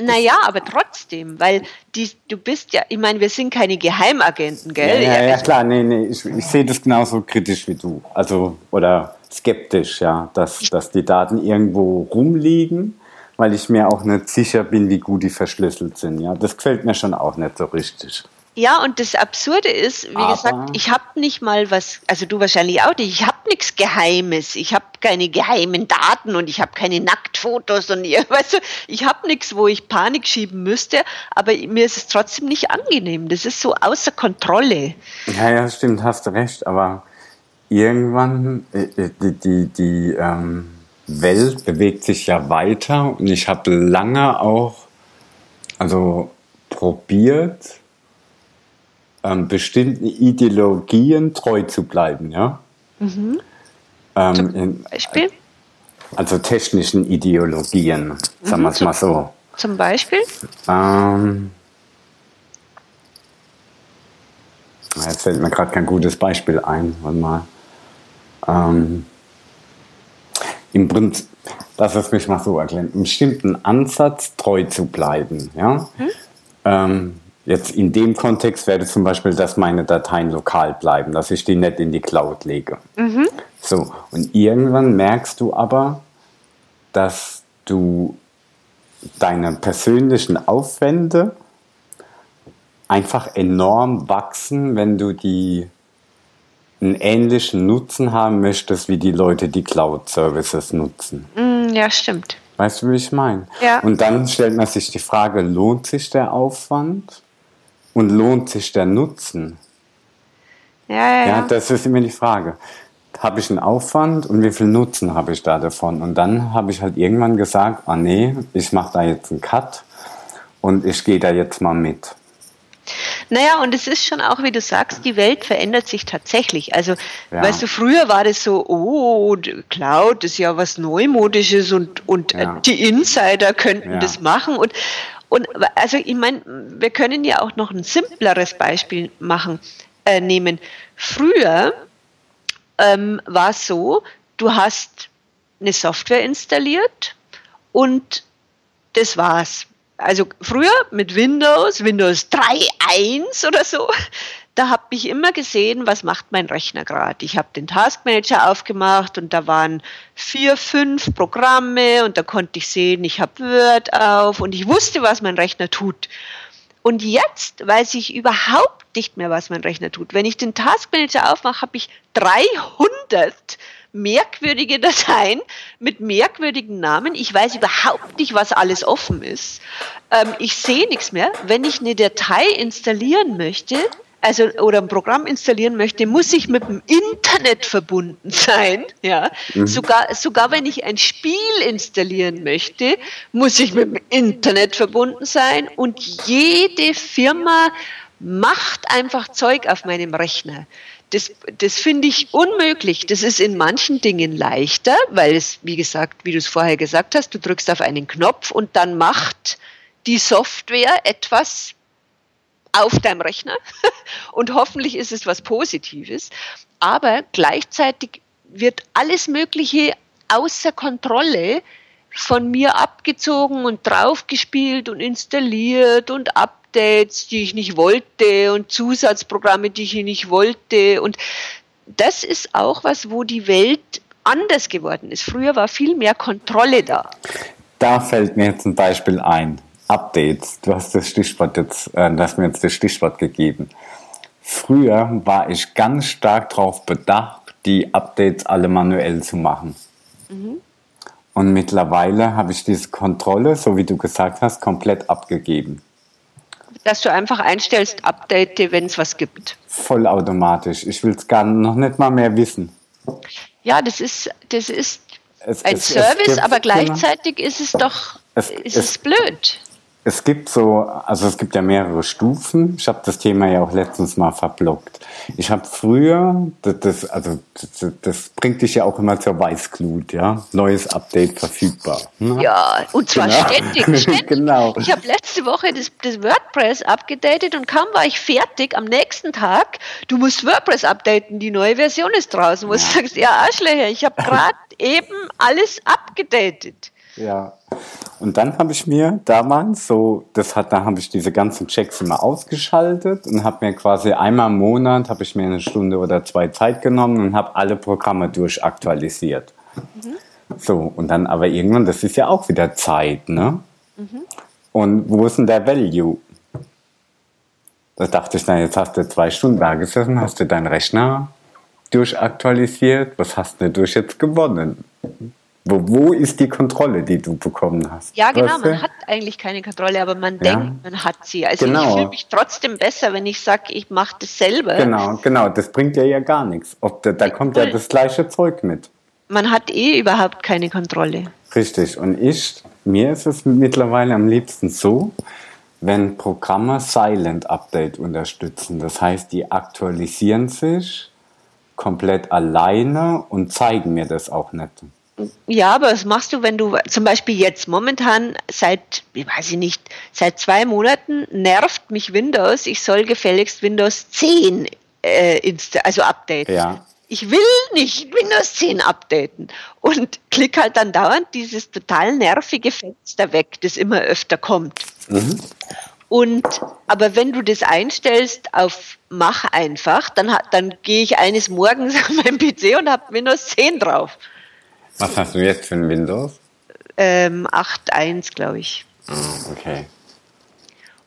Speaker 2: Naja, aber trotzdem, weil die, du bist ja, ich meine, wir sind keine Geheimagenten, gell?
Speaker 1: Ja, ja, ja klar, nee, nee, ich, ich sehe das genauso kritisch wie du. Also, oder skeptisch, ja, dass, dass die Daten irgendwo rumliegen, weil ich mir auch nicht sicher bin, wie gut die verschlüsselt sind. Ja, das gefällt mir schon auch nicht so richtig.
Speaker 2: Ja, und das Absurde ist, wie Aber gesagt, ich habe nicht mal was, also du wahrscheinlich auch nicht, ich habe nichts Geheimes, ich habe keine geheimen Daten und ich habe keine Nacktfotos und weißt du, ich habe nichts, wo ich Panik schieben müsste, aber mir ist es trotzdem nicht angenehm. Das ist so außer Kontrolle.
Speaker 1: Ja, ja, stimmt, hast du recht, aber irgendwann, äh, äh, die, die, die ähm, Welt bewegt sich ja weiter und ich habe lange auch, also probiert, ähm, bestimmten Ideologien treu zu bleiben, ja. Mhm. Ähm, Zum Beispiel? also technischen Ideologien, sagen mhm. wir es mal so.
Speaker 2: Zum Beispiel?
Speaker 1: Ähm, jetzt fällt mir gerade kein gutes Beispiel ein. Warte mal. Ähm, Im Prinzip, lass es mich mal so erklären, einen bestimmten Ansatz treu zu bleiben. Ja? Mhm. Ähm, Jetzt in dem Kontext wäre zum Beispiel, dass meine Dateien lokal bleiben, dass ich die nicht in die Cloud lege. Mhm. So, und irgendwann merkst du aber, dass du deine persönlichen Aufwände einfach enorm wachsen, wenn du die einen ähnlichen Nutzen haben möchtest, wie die Leute die Cloud-Services nutzen.
Speaker 2: Mm, ja, stimmt.
Speaker 1: Weißt du, wie ich meine?
Speaker 2: Ja.
Speaker 1: Und dann stellt man sich die Frage, lohnt sich der Aufwand? Und lohnt sich der Nutzen?
Speaker 2: Ja, ja, ja.
Speaker 1: das ist immer die Frage. Habe ich einen Aufwand und wie viel Nutzen habe ich da davon? Und dann habe ich halt irgendwann gesagt, ah nee, ich mache da jetzt einen Cut und ich gehe da jetzt mal mit.
Speaker 2: Naja, und es ist schon auch, wie du sagst, die Welt verändert sich tatsächlich. Also, ja. weißt du, früher war das so, oh, Cloud ist ja was Neumodisches und, und ja. die Insider könnten ja. das machen. Und, und also ich meine, wir können ja auch noch ein simpleres Beispiel machen, äh, nehmen. Früher ähm, war es so, du hast eine Software installiert und das war's. Also früher mit Windows, Windows 3.1 oder so, da habe ich immer gesehen, was macht mein Rechner gerade. Ich habe den Taskmanager aufgemacht und da waren vier, fünf Programme und da konnte ich sehen, ich habe Word auf und ich wusste, was mein Rechner tut. Und jetzt weiß ich überhaupt nicht mehr, was mein Rechner tut. Wenn ich den Taskmanager aufmache, habe ich 300 merkwürdige Dateien mit merkwürdigen Namen. Ich weiß überhaupt nicht, was alles offen ist. Ähm, ich sehe nichts mehr. Wenn ich eine Datei installieren möchte, also oder ein Programm installieren möchte, muss ich mit dem Internet verbunden sein. Ja, mhm. sogar sogar wenn ich ein Spiel installieren möchte, muss ich mit dem Internet verbunden sein. Und jede Firma macht einfach Zeug auf meinem Rechner. Das, das finde ich unmöglich. Das ist in manchen Dingen leichter, weil es, wie gesagt, wie du es vorher gesagt hast, du drückst auf einen Knopf und dann macht die Software etwas auf deinem Rechner und hoffentlich ist es was Positives. Aber gleichzeitig wird alles Mögliche außer Kontrolle von mir abgezogen und draufgespielt und installiert und Updates, die ich nicht wollte und Zusatzprogramme, die ich nicht wollte. Und das ist auch was, wo die Welt anders geworden ist. Früher war viel mehr Kontrolle da.
Speaker 1: Da fällt mir jetzt ein Beispiel ein. Updates. Du hast das Stichwort jetzt, äh, du hast mir jetzt das Stichwort gegeben. Früher war ich ganz stark darauf bedacht, die Updates alle manuell zu machen. Mhm. Und mittlerweile habe ich diese Kontrolle, so wie du gesagt hast, komplett abgegeben.
Speaker 2: dass du einfach einstellst, update, wenn es was gibt.
Speaker 1: Vollautomatisch. Ich will es gar noch nicht mal mehr wissen.
Speaker 2: Ja, das ist, das ist es, ein es, Service, es aber gleichzeitig genau. ist es doch ist es, blöd.
Speaker 1: Es gibt so, also es gibt ja mehrere Stufen. Ich habe das Thema ja auch letztens mal verblockt. Ich habe früher, das, das, also das, das, bringt dich ja auch immer zur Weißglut, ja. Neues Update verfügbar.
Speaker 2: Ne? Ja, und zwar genau. ständig, ständig. genau. Ich habe letzte Woche das, das WordPress abgedatet und kaum war ich fertig am nächsten Tag. Du musst WordPress updaten, die neue Version ist draußen. Wo ja. du sagst, ja Arschlöcher, ich habe gerade eben alles abgedatet.
Speaker 1: Ja. Und dann habe ich mir damals so, das hat, da habe ich diese ganzen Checks immer ausgeschaltet und habe mir quasi einmal im Monat habe ich mir eine Stunde oder zwei Zeit genommen und habe alle Programme durchaktualisiert. Mhm. So, und dann aber irgendwann, das ist ja auch wieder Zeit, ne? Mhm. Und wo ist denn der Value? Da dachte ich, na, jetzt hast du zwei Stunden da gesessen, hast du deinen Rechner durchaktualisiert, was hast du durch jetzt gewonnen? Wo, wo ist die Kontrolle, die du bekommen hast?
Speaker 2: Ja, genau, weißt du? man hat eigentlich keine Kontrolle, aber man ja. denkt, man hat sie. Also genau. ich fühle mich trotzdem besser, wenn ich sage, ich mache das selber.
Speaker 1: Genau, genau, das bringt ja ja gar nichts. Ob da, da kommt ja das gleiche Zeug mit.
Speaker 2: Man hat eh überhaupt keine Kontrolle.
Speaker 1: Richtig, und ich, mir ist es mittlerweile am liebsten so, wenn Programme Silent Update unterstützen. Das heißt, die aktualisieren sich komplett alleine und zeigen mir das auch nicht.
Speaker 2: Ja, aber was machst du, wenn du zum Beispiel jetzt momentan seit, ich weiß ich nicht, seit zwei Monaten nervt mich Windows, ich soll gefälligst Windows 10 äh, also updaten. Ja. Ich will nicht Windows 10 updaten und klick halt dann dauernd dieses total nervige Fenster weg, das immer öfter kommt. Mhm. Und aber wenn du das einstellst auf Mach einfach, dann, dann gehe ich eines Morgens an meinem PC und habe Windows 10 drauf.
Speaker 1: Was hast du jetzt für ein Windows?
Speaker 2: Ähm, 8.1, glaube ich.
Speaker 1: Oh, okay.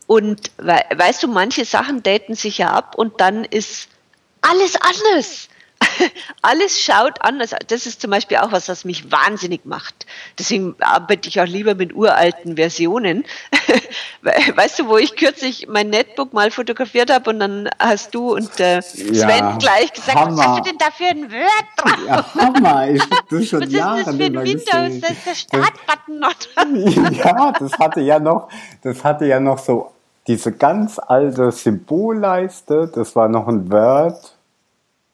Speaker 2: Und we weißt du, manche Sachen daten sich ja ab und dann ist alles anders. alles schaut anders. Das ist zum Beispiel auch was, was mich wahnsinnig macht. Deswegen arbeite ich auch lieber mit uralten Versionen. weißt du, wo ich kürzlich mein Netbook mal fotografiert habe und dann hast du und äh, Sven ja, gleich gesagt, Hammer. was hast du denn da für ein Word drauf? Ja, Hammer, ich das schon was Jahre ist das für ein Windows? Gesehen. Das ist der Startbutton
Speaker 1: noch. ja, das hatte ja noch, das hatte ja noch so diese ganz alte Symbolleiste, das war noch ein Word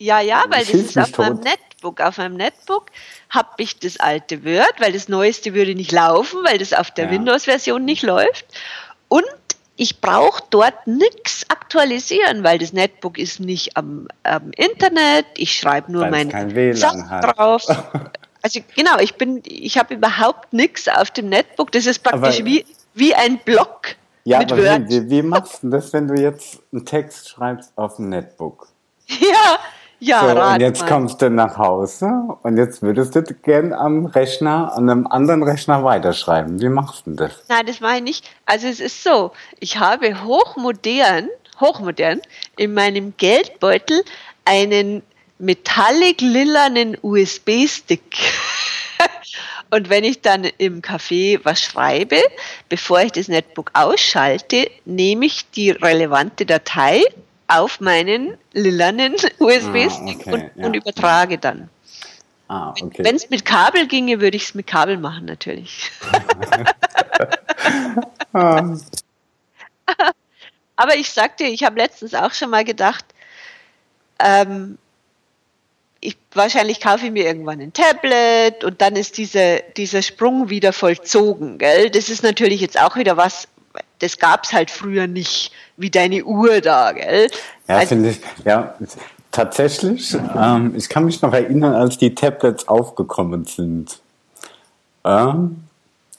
Speaker 2: ja, ja, weil das ist auf tot. meinem Netbook. Auf meinem Netbook habe ich das alte Word, weil das neueste würde nicht laufen, weil das auf der ja. Windows-Version nicht läuft. Und ich brauche dort nichts aktualisieren, weil das Netbook ist nicht am, am Internet. Ich schreibe nur mein Sachen drauf. Also genau, ich bin, ich habe überhaupt nichts auf dem Netbook. Das ist praktisch aber, wie, wie ein Block.
Speaker 1: Ja, mit aber Word. Wie, wie machst du das, wenn du jetzt einen Text schreibst auf dem Netbook?
Speaker 2: Ja, ja,
Speaker 1: so, und jetzt mal. kommst du nach Hause und jetzt würdest du gern am Rechner, an einem anderen Rechner weiterschreiben. Wie machst du das?
Speaker 2: Nein, das mache ich nicht. Also es ist so, ich habe hochmodern, hochmodern in meinem Geldbeutel einen metallic-lilanen USB-Stick. Und wenn ich dann im Café was schreibe, bevor ich das Netbook ausschalte, nehme ich die relevante Datei auf meinen lilanen USB-Stick ah, okay, und, ja. und, übertrage dann. Ah, okay. Wenn es mit Kabel ginge, würde ich es mit Kabel machen, natürlich. Ah. Aber ich sagte, ich habe letztens auch schon mal gedacht, ähm, ich, wahrscheinlich kaufe ich mir irgendwann ein Tablet und dann ist diese, dieser Sprung wieder vollzogen. Gell? Das ist natürlich jetzt auch wieder was, das gab es halt früher nicht, wie deine Uhr da, gell?
Speaker 1: Ja, also, finde ich, ja, tatsächlich. Ähm, ich kann mich noch erinnern, als die Tablets aufgekommen sind. Ähm,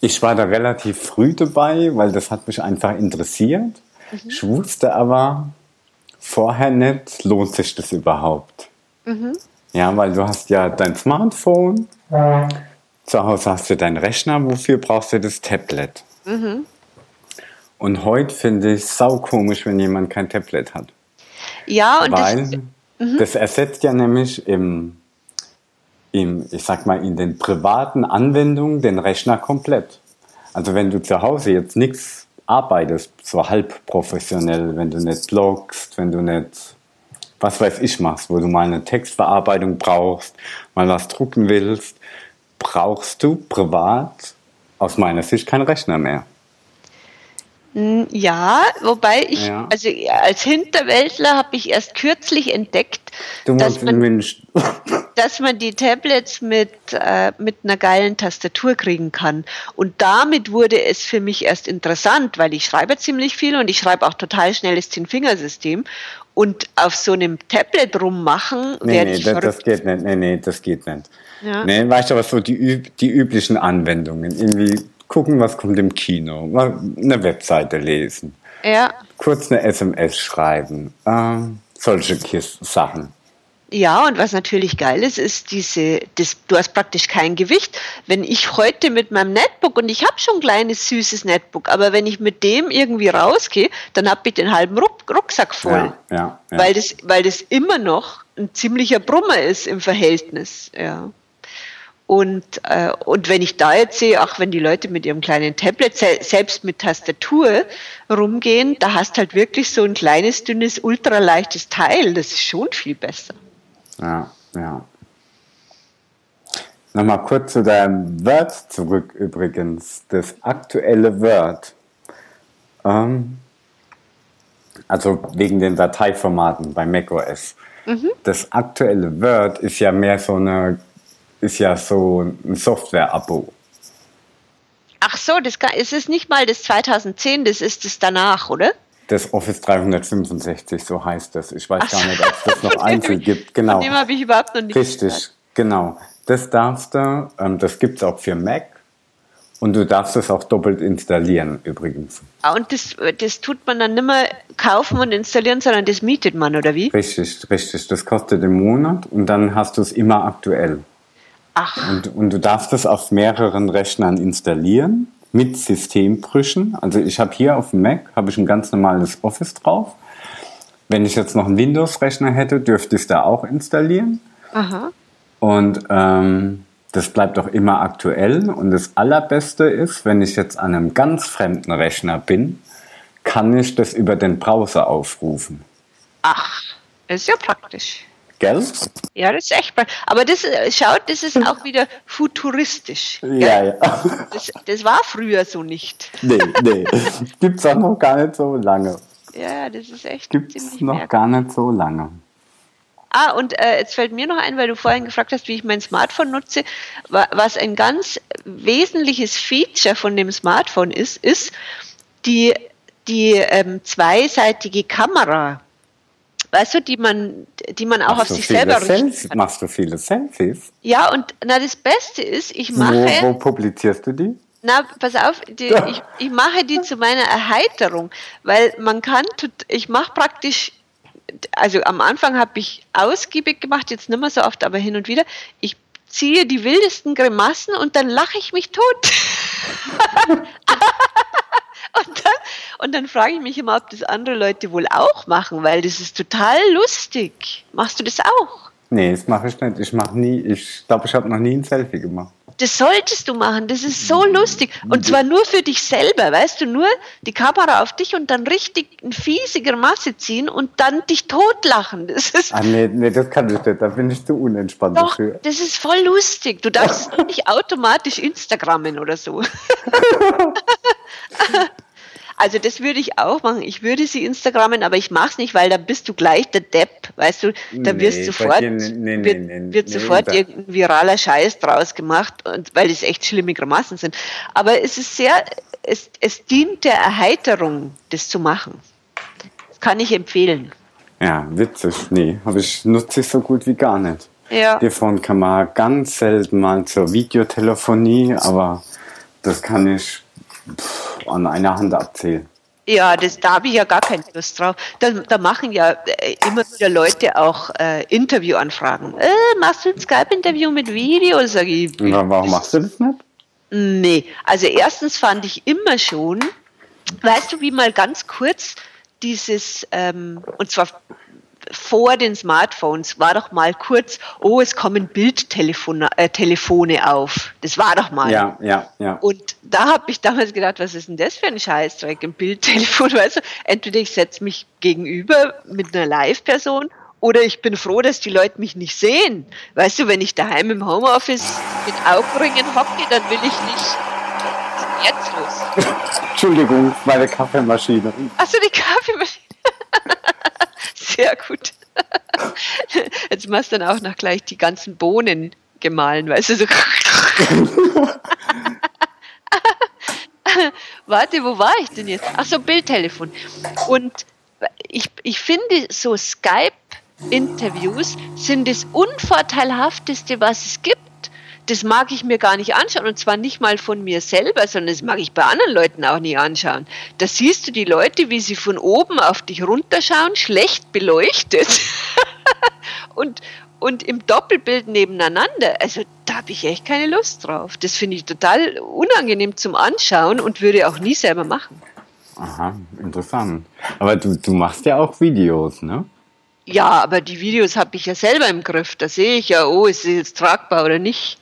Speaker 1: ich war da relativ früh dabei, weil das hat mich einfach interessiert. Mhm. Ich wusste aber vorher nicht, lohnt sich das überhaupt? Mhm. Ja, weil du hast ja dein Smartphone, ja. zu Hause hast du deinen Rechner, wofür brauchst du das Tablet? Mhm. Und heute finde ich es sau komisch, wenn jemand kein Tablet hat.
Speaker 2: Ja, und
Speaker 1: Weil das, mhm. das ersetzt ja nämlich im, im, ich sag mal, in den privaten Anwendungen den Rechner komplett. Also wenn du zu Hause jetzt nichts arbeitest, so halb professionell, wenn du nicht blogst, wenn du nicht, was weiß ich, machst, wo du mal eine Textverarbeitung brauchst, mal was drucken willst, brauchst du privat aus meiner Sicht keinen Rechner mehr.
Speaker 2: Ja, wobei ich, ja. also als Hinterwäldler habe ich erst kürzlich entdeckt, dass man, dass man die Tablets mit, äh, mit einer geilen Tastatur kriegen kann. Und damit wurde es für mich erst interessant, weil ich schreibe ziemlich viel und ich schreibe auch total schnelles Zehn-Fingersystem. Und auf so einem Tablet rummachen,
Speaker 1: nee, werde nee, ich das, das geht nicht. Nee, nee, das geht nicht. Ja. Nee, weißt du, was so die, die üblichen Anwendungen, irgendwie gucken, was kommt im Kino, mal eine Webseite lesen,
Speaker 2: ja.
Speaker 1: kurz eine SMS schreiben, äh, solche Sachen.
Speaker 2: Ja, und was natürlich geil ist, ist diese, das, du hast praktisch kein Gewicht. Wenn ich heute mit meinem Netbook, und ich habe schon ein kleines, süßes Netbook, aber wenn ich mit dem irgendwie rausgehe, dann habe ich den halben Rucksack voll. Ja,
Speaker 1: ja,
Speaker 2: ja. Weil, das, weil das immer noch ein ziemlicher Brummer ist im Verhältnis. Ja. Und, äh, und wenn ich da jetzt sehe, auch wenn die Leute mit ihrem kleinen Tablet, se selbst mit Tastatur rumgehen, da hast halt wirklich so ein kleines, dünnes, ultraleichtes Teil. Das ist schon viel besser.
Speaker 1: Ja, ja. Nochmal kurz zu deinem Word zurück übrigens. Das aktuelle Word. Ähm, also wegen den Dateiformaten bei macOS. Mhm. Das aktuelle Word ist ja mehr so eine ist ja so ein Software-Abo.
Speaker 2: Ach so, das kann, es ist nicht mal das 2010, das ist das danach, oder?
Speaker 1: Das Office 365, so heißt das. Ich weiß Ach gar nicht, ob es das noch einzeln gibt. Genau. Von
Speaker 2: dem habe ich überhaupt noch nicht
Speaker 1: Richtig, gehört. genau. Das darfst du, ähm, das gibt es auch für Mac. Und du darfst es auch doppelt installieren, übrigens.
Speaker 2: Ah, und das, das tut man dann nicht mehr kaufen und installieren, sondern das mietet man, oder wie?
Speaker 1: Richtig, richtig. Das kostet im Monat und dann hast du es immer aktuell.
Speaker 2: Ach.
Speaker 1: Und, und du darfst es auf mehreren Rechnern installieren mit Systembrüchen. Also ich habe hier auf dem Mac habe ich ein ganz normales Office drauf. Wenn ich jetzt noch einen Windows-Rechner hätte, dürfte ich es da auch installieren.
Speaker 2: Aha.
Speaker 1: Und ähm, das bleibt auch immer aktuell. Und das Allerbeste ist, wenn ich jetzt an einem ganz fremden Rechner bin, kann ich das über den Browser aufrufen.
Speaker 2: Ach, ist ja praktisch.
Speaker 1: Gell?
Speaker 2: Ja, das ist echt. Aber das, äh, schaut, das ist auch wieder futuristisch.
Speaker 1: Gell? Ja, ja.
Speaker 2: Das, das, war früher so nicht.
Speaker 1: Nee, nee. Gibt es auch noch gar nicht so lange.
Speaker 2: Ja, das ist echt
Speaker 1: Gibt es noch merkwürdig. gar nicht so lange.
Speaker 2: Ah, und äh, jetzt fällt mir noch ein, weil du vorhin gefragt hast, wie ich mein Smartphone nutze. Was ein ganz wesentliches Feature von dem Smartphone ist, ist die, die ähm, zweiseitige Kamera weißt du, die man, die man auch machst auf sich selber
Speaker 1: richten kann. Machst du viele Selfies?
Speaker 2: Ja, und na, das Beste ist, ich mache.
Speaker 1: Wo, wo publizierst du die?
Speaker 2: Na, pass auf, die, ja. ich, ich mache die zu meiner Erheiterung, weil man kann, ich mache praktisch, also am Anfang habe ich ausgiebig gemacht, jetzt nicht mehr so oft, aber hin und wieder, ich ziehe die wildesten Grimassen und dann lache ich mich tot. Und dann, und dann frage ich mich immer, ob das andere Leute wohl auch machen, weil das ist total lustig. Machst du das auch?
Speaker 1: Nee, das mache ich nicht. Ich mache nie, ich glaube, ich habe noch nie ein Selfie gemacht.
Speaker 2: Das solltest du machen, das ist so lustig. Und zwar nur für dich selber, weißt du, nur die Kamera auf dich und dann richtig eine fiesige Masse ziehen und dann dich totlachen. Das ist
Speaker 1: ah, nee, nee, das kann ich nicht, da bin ich zu unentspannt
Speaker 2: Doch, dafür. Das ist voll lustig. Du darfst nicht automatisch Instagrammen oder so. Also das würde ich auch machen. Ich würde sie Instagrammen, aber ich mache es nicht, weil da bist du gleich der Depp, weißt du, da wirst nee, sofort, nee, nee, wird, wird sofort irgendein viraler Scheiß draus gemacht, und, weil es echt schlimme Grimassen sind. Aber es ist sehr, es, es dient der Erheiterung, das zu machen. Das kann ich empfehlen.
Speaker 1: Ja, witzig. Nee, aber ich nutze ich so gut wie gar nicht.
Speaker 2: Ja.
Speaker 1: Hiervon kann man ganz selten mal zur Videotelefonie, aber das kann ich pff, an einer Hand abzählen.
Speaker 2: Ja, das, da habe ich ja gar keine Lust drauf. Da, da machen ja äh, immer wieder Leute auch äh, Interviewanfragen. Äh, machst du ein Skype-Interview mit Video? Sag ich.
Speaker 1: Na, warum machst du das nicht?
Speaker 2: Nee, also erstens fand ich immer schon, weißt du, wie mal ganz kurz dieses, ähm, und zwar vor den Smartphones war doch mal kurz, oh, es kommen Bildtelefone äh, Telefone auf. Das war doch mal.
Speaker 1: Ja, ja, ja.
Speaker 2: Und da habe ich damals gedacht, was ist denn das für ein Scheißdreck, ein Bildtelefon? Weißt du, entweder ich setze mich gegenüber mit einer Live-Person oder ich bin froh, dass die Leute mich nicht sehen. Weißt du, wenn ich daheim im Homeoffice mit Augenringen hocke, dann will ich nicht jetzt los.
Speaker 1: Entschuldigung, meine Kaffeemaschine.
Speaker 2: Achso, die Kaffeemaschine. Sehr gut. Jetzt machst du dann auch noch gleich die ganzen Bohnen gemahlen, weißt du, so. Warte, wo war ich denn jetzt? Achso, Bildtelefon. Und ich, ich finde, so Skype-Interviews sind das Unvorteilhafteste, was es gibt das mag ich mir gar nicht anschauen und zwar nicht mal von mir selber, sondern das mag ich bei anderen Leuten auch nicht anschauen. Da siehst du die Leute, wie sie von oben auf dich runterschauen, schlecht beleuchtet und, und im Doppelbild nebeneinander. Also da habe ich echt keine Lust drauf. Das finde ich total unangenehm zum Anschauen und würde auch nie selber machen.
Speaker 1: Aha, interessant. Aber du, du machst ja auch Videos, ne?
Speaker 2: Ja, aber die Videos habe ich ja selber im Griff. Da sehe ich ja, oh, ist es jetzt tragbar oder nicht.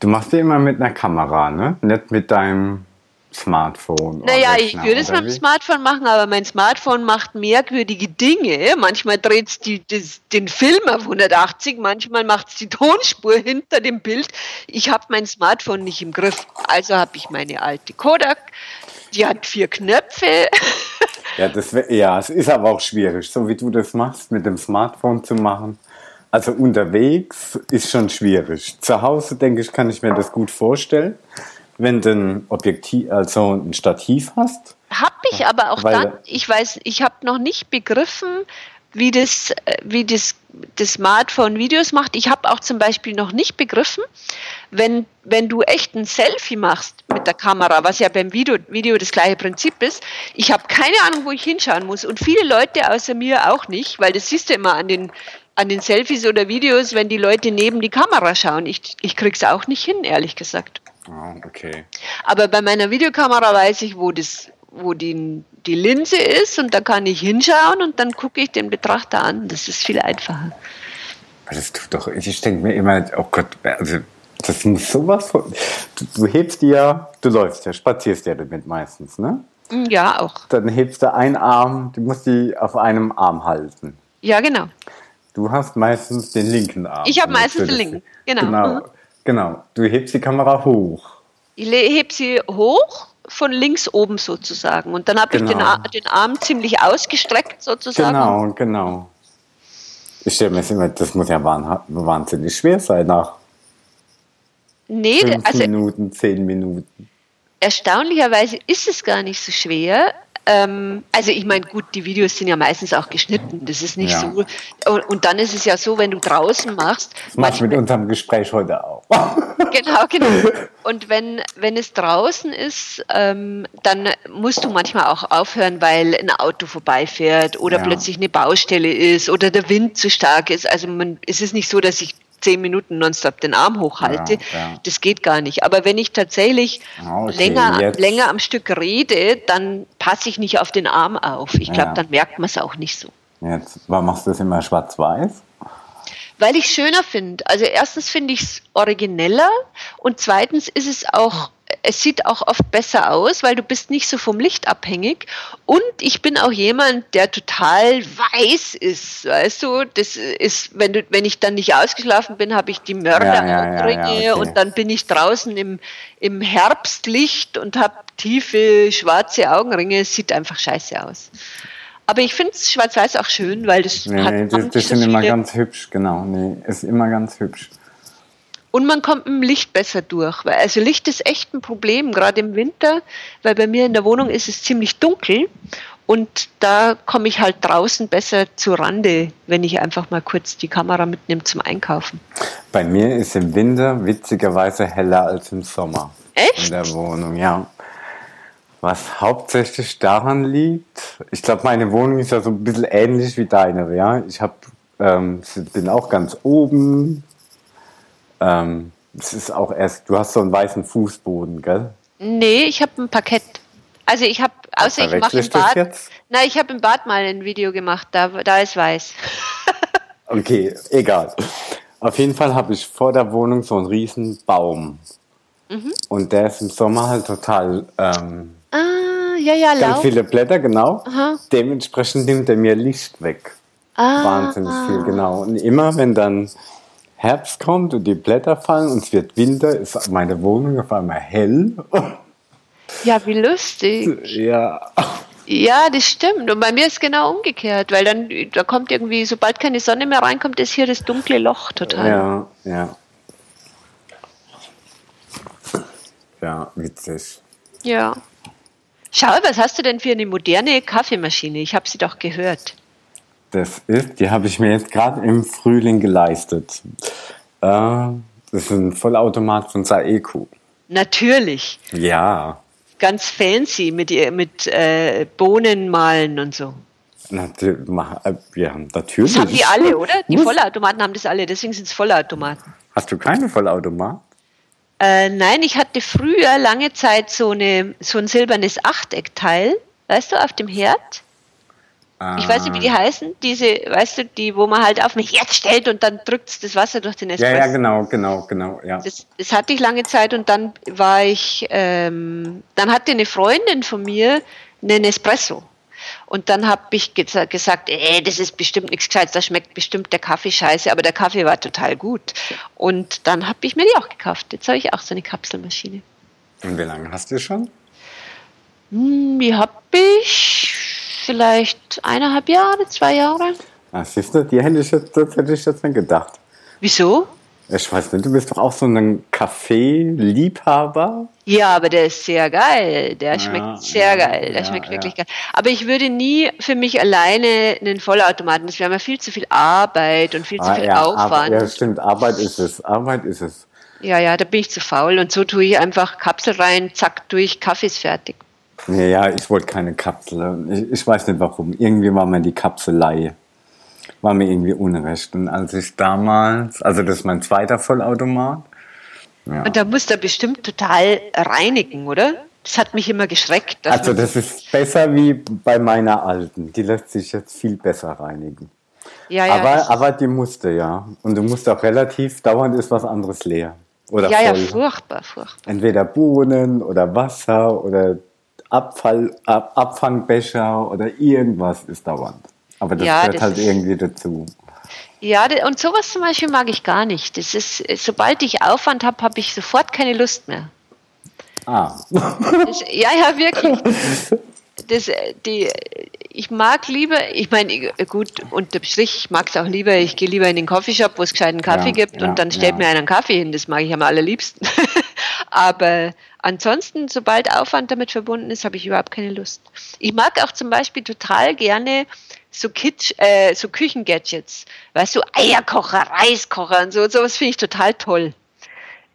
Speaker 1: Du machst die immer mit einer Kamera, ne? Nicht mit deinem Smartphone.
Speaker 2: Naja, ich würde es mit dem Smartphone machen, aber mein Smartphone macht merkwürdige Dinge. Manchmal dreht es den Film auf 180, manchmal macht es die Tonspur hinter dem Bild. Ich habe mein Smartphone nicht im Griff. Also habe ich meine alte Kodak, die hat vier Knöpfe.
Speaker 1: Ja, das, ja, es ist aber auch schwierig, so wie du das machst, mit dem Smartphone zu machen. Also unterwegs ist schon schwierig. Zu Hause, denke ich, kann ich mir das gut vorstellen, wenn du ein Objektiv, also ein Stativ hast.
Speaker 2: Hab ich aber auch dann, ich weiß, ich habe noch nicht begriffen, wie das, wie das, das Smartphone Videos macht. Ich habe auch zum Beispiel noch nicht begriffen, wenn, wenn du echt ein Selfie machst mit der Kamera, was ja beim Video, Video das gleiche Prinzip ist. Ich habe keine Ahnung, wo ich hinschauen muss und viele Leute außer mir auch nicht, weil das siehst du immer an den an den Selfies oder Videos, wenn die Leute neben die Kamera schauen. Ich, ich krieg's auch nicht hin, ehrlich gesagt.
Speaker 1: Oh, okay.
Speaker 2: Aber bei meiner Videokamera weiß ich, wo das, wo die, die Linse ist und da kann ich hinschauen und dann gucke ich den Betrachter an. Das ist viel einfacher.
Speaker 1: Das tut doch, ich denke mir immer, oh Gott, also das muss sowas von. Du, du hebst dir, du läufst ja, spazierst ja damit meistens, ne?
Speaker 2: Ja, auch.
Speaker 1: Dann hebst du einen Arm, du musst die auf einem Arm halten.
Speaker 2: Ja, genau.
Speaker 1: Du hast meistens den linken Arm.
Speaker 2: Ich habe meistens den linken, genau.
Speaker 1: Genau, mhm. genau. Du hebst die Kamera hoch.
Speaker 2: Ich heb sie hoch von links oben sozusagen. Und dann habe genau. ich den, genau. den, Arm ziemlich ausgestreckt sozusagen.
Speaker 1: Genau, genau. Ich stelle mir immer, das muss ja wahnsinnig schwer sein nach
Speaker 2: nee,
Speaker 1: fünf
Speaker 2: also
Speaker 1: Minuten, zehn Minuten.
Speaker 2: Erstaunlicherweise ist es gar nicht so schwer. Ähm, also ich meine, gut, die Videos sind ja meistens auch geschnitten. Das ist nicht ja. so. Und, und, dann ist es ja so, wenn du draußen machst.
Speaker 1: Das machst du mit unserem Gespräch heute auch.
Speaker 2: genau, genau. Und wenn, wenn es draußen ist, ähm, dann musst du manchmal auch aufhören, weil ein Auto vorbeifährt oder ja. plötzlich eine Baustelle ist oder der Wind zu stark ist. Also man, es ist nicht so, dass ich zehn Minuten nonstop den Arm hochhalte. Ja, ja. Das geht gar nicht. Aber wenn ich tatsächlich okay, länger, länger am Stück rede, dann passe ich nicht auf den Arm auf. Ich glaube, ja. dann merkt man es auch nicht so.
Speaker 1: Jetzt, warum machst du das immer schwarz-weiß?
Speaker 2: Weil ich es schöner finde. Also erstens finde ich es origineller und zweitens ist es auch es sieht auch oft besser aus, weil du bist nicht so vom Licht abhängig. Und ich bin auch jemand, der total weiß ist, weißt du. Das ist, wenn du, wenn ich dann nicht ausgeschlafen bin, habe ich die Mörderaugenringe ja, ja, ja, okay. und dann bin ich draußen im, im Herbstlicht und habe tiefe schwarze Augenringe. Es sieht einfach scheiße aus. Aber ich finde Schwarz-Weiß auch schön, weil das
Speaker 1: nee, hat. Das, das sind immer ganz hübsch, genau. Nee, ist immer ganz hübsch.
Speaker 2: Und man kommt mit dem Licht besser durch. Weil, also Licht ist echt ein Problem, gerade im Winter, weil bei mir in der Wohnung ist es ziemlich dunkel und da komme ich halt draußen besser zu Rande, wenn ich einfach mal kurz die Kamera mitnehme zum Einkaufen.
Speaker 1: Bei mir ist im Winter witzigerweise heller als im Sommer.
Speaker 2: Echt?
Speaker 1: In der Wohnung, ja. Was hauptsächlich daran liegt, ich glaube, meine Wohnung ist ja so ein bisschen ähnlich wie deine, ja. Ich hab, ähm, bin auch ganz oben, ähm, es ist auch erst, du hast so einen weißen Fußboden, gell?
Speaker 2: Nee, ich habe ein Parkett. Also ich habe Außer ich mache im Bad. Nein, ich habe im Bad mal ein Video gemacht, da, da ist weiß.
Speaker 1: okay, egal. Auf jeden Fall habe ich vor der Wohnung so einen riesen Baum. Mhm. Und der ist im Sommer halt total ähm,
Speaker 2: ah, ja, ja,
Speaker 1: ganz Laub. viele Blätter, genau. Aha. Dementsprechend nimmt er mir Licht weg. Ah, Wahnsinnig viel, genau. Und immer wenn dann Herbst kommt und die Blätter fallen und es wird Winter, ist meine Wohnung auf einmal hell.
Speaker 2: Ja, wie lustig.
Speaker 1: Ja.
Speaker 2: Ja, das stimmt. Und bei mir ist es genau umgekehrt, weil dann da kommt irgendwie, sobald keine Sonne mehr reinkommt, ist hier das dunkle Loch total.
Speaker 1: Ja, ja. Ja, witzig.
Speaker 2: Ja. Schau, was hast du denn für eine moderne Kaffeemaschine? Ich habe sie doch gehört.
Speaker 1: Das ist, die habe ich mir jetzt gerade im Frühling geleistet. Äh, das ist ein Vollautomat von Saeco.
Speaker 2: Natürlich.
Speaker 1: Ja
Speaker 2: ganz fancy mit, mit äh, Bohnen malen und so.
Speaker 1: Natürlich, äh, ja, natürlich.
Speaker 2: Das haben die alle, oder? Die Vollautomaten haben das alle, deswegen sind es Vollautomaten.
Speaker 1: Hast du keine Vollautomat?
Speaker 2: Äh, nein, ich hatte früher lange Zeit so, eine, so ein silbernes Achteckteil, weißt du, auf dem Herd. Ich weiß nicht, wie die ah. heißen, diese, weißt du, die, wo man halt auf mich jetzt stellt und dann drückt es das Wasser durch den
Speaker 1: Espresso. Ja, ja, genau, genau, genau, ja.
Speaker 2: Das, das hatte ich lange Zeit und dann war ich, ähm, dann hatte eine Freundin von mir einen Espresso. Und dann habe ich gesagt, ey, das ist bestimmt nichts Gescheites, da schmeckt bestimmt der Kaffee scheiße, aber der Kaffee war total gut. Und dann habe ich mir die auch gekauft. Jetzt habe ich auch so eine Kapselmaschine.
Speaker 1: Und wie lange hast du schon?
Speaker 2: Hm, die habe ich vielleicht eineinhalb Jahre, zwei Jahre.
Speaker 1: Ah, siehst du, die hätte ich jetzt, das hätte ich jetzt nicht gedacht.
Speaker 2: Wieso?
Speaker 1: Ich weiß nicht, du bist doch auch so ein Kaffee-Liebhaber.
Speaker 2: Ja, aber der ist sehr geil. Der schmeckt ja, sehr ja, geil. Der ja, schmeckt wirklich geil. Aber ich würde nie für mich alleine einen Vollautomaten. Das wäre mir viel zu viel Arbeit und viel ah, zu viel Aufwand.
Speaker 1: Ja, stimmt. Arbeit ist es. Arbeit ist es.
Speaker 2: Ja, ja, da bin ich zu faul. Und so tue ich einfach Kapsel rein, zack, durch, Kaffee ist fertig.
Speaker 1: Ja, ich wollte keine Kapsel. Ich, ich, weiß nicht warum. Irgendwie war mir die Kapselei, war mir irgendwie unrecht. Und als ich damals, also das ist mein zweiter Vollautomat.
Speaker 2: Ja. Und da muss er bestimmt total reinigen, oder? Das hat mich immer geschreckt.
Speaker 1: Also das ist besser wie bei meiner alten. Die lässt sich jetzt viel besser reinigen. Ja, ja, aber, aber die musste ja. Und du musst auch relativ dauernd ist was anderes leer. Oder
Speaker 2: ja, voll. ja, furchtbar, furchtbar.
Speaker 1: Entweder Bohnen oder Wasser oder Abfall, Ab Abfangbecher oder irgendwas ist dauernd. Aber das ja, gehört das halt irgendwie dazu.
Speaker 2: Ja, und sowas zum Beispiel mag ich gar nicht. Das ist, sobald ich Aufwand habe, habe ich sofort keine Lust mehr.
Speaker 1: Ah.
Speaker 2: Das, ja, ja, wirklich. Das, die, ich mag lieber, ich meine, gut, unterm Strich, ich mag es auch lieber, ich gehe lieber in den Coffeeshop, wo es gescheiten Kaffee ja, gibt ja, und dann stellt ja. mir einen Kaffee hin, das mag ich am allerliebsten. Aber ansonsten, sobald Aufwand damit verbunden ist, habe ich überhaupt keine Lust. Ich mag auch zum Beispiel total gerne so, Kitsch, äh, so Küchengadgets. Weißt du, Eierkocher, Reiskocher und so, sowas finde ich total toll.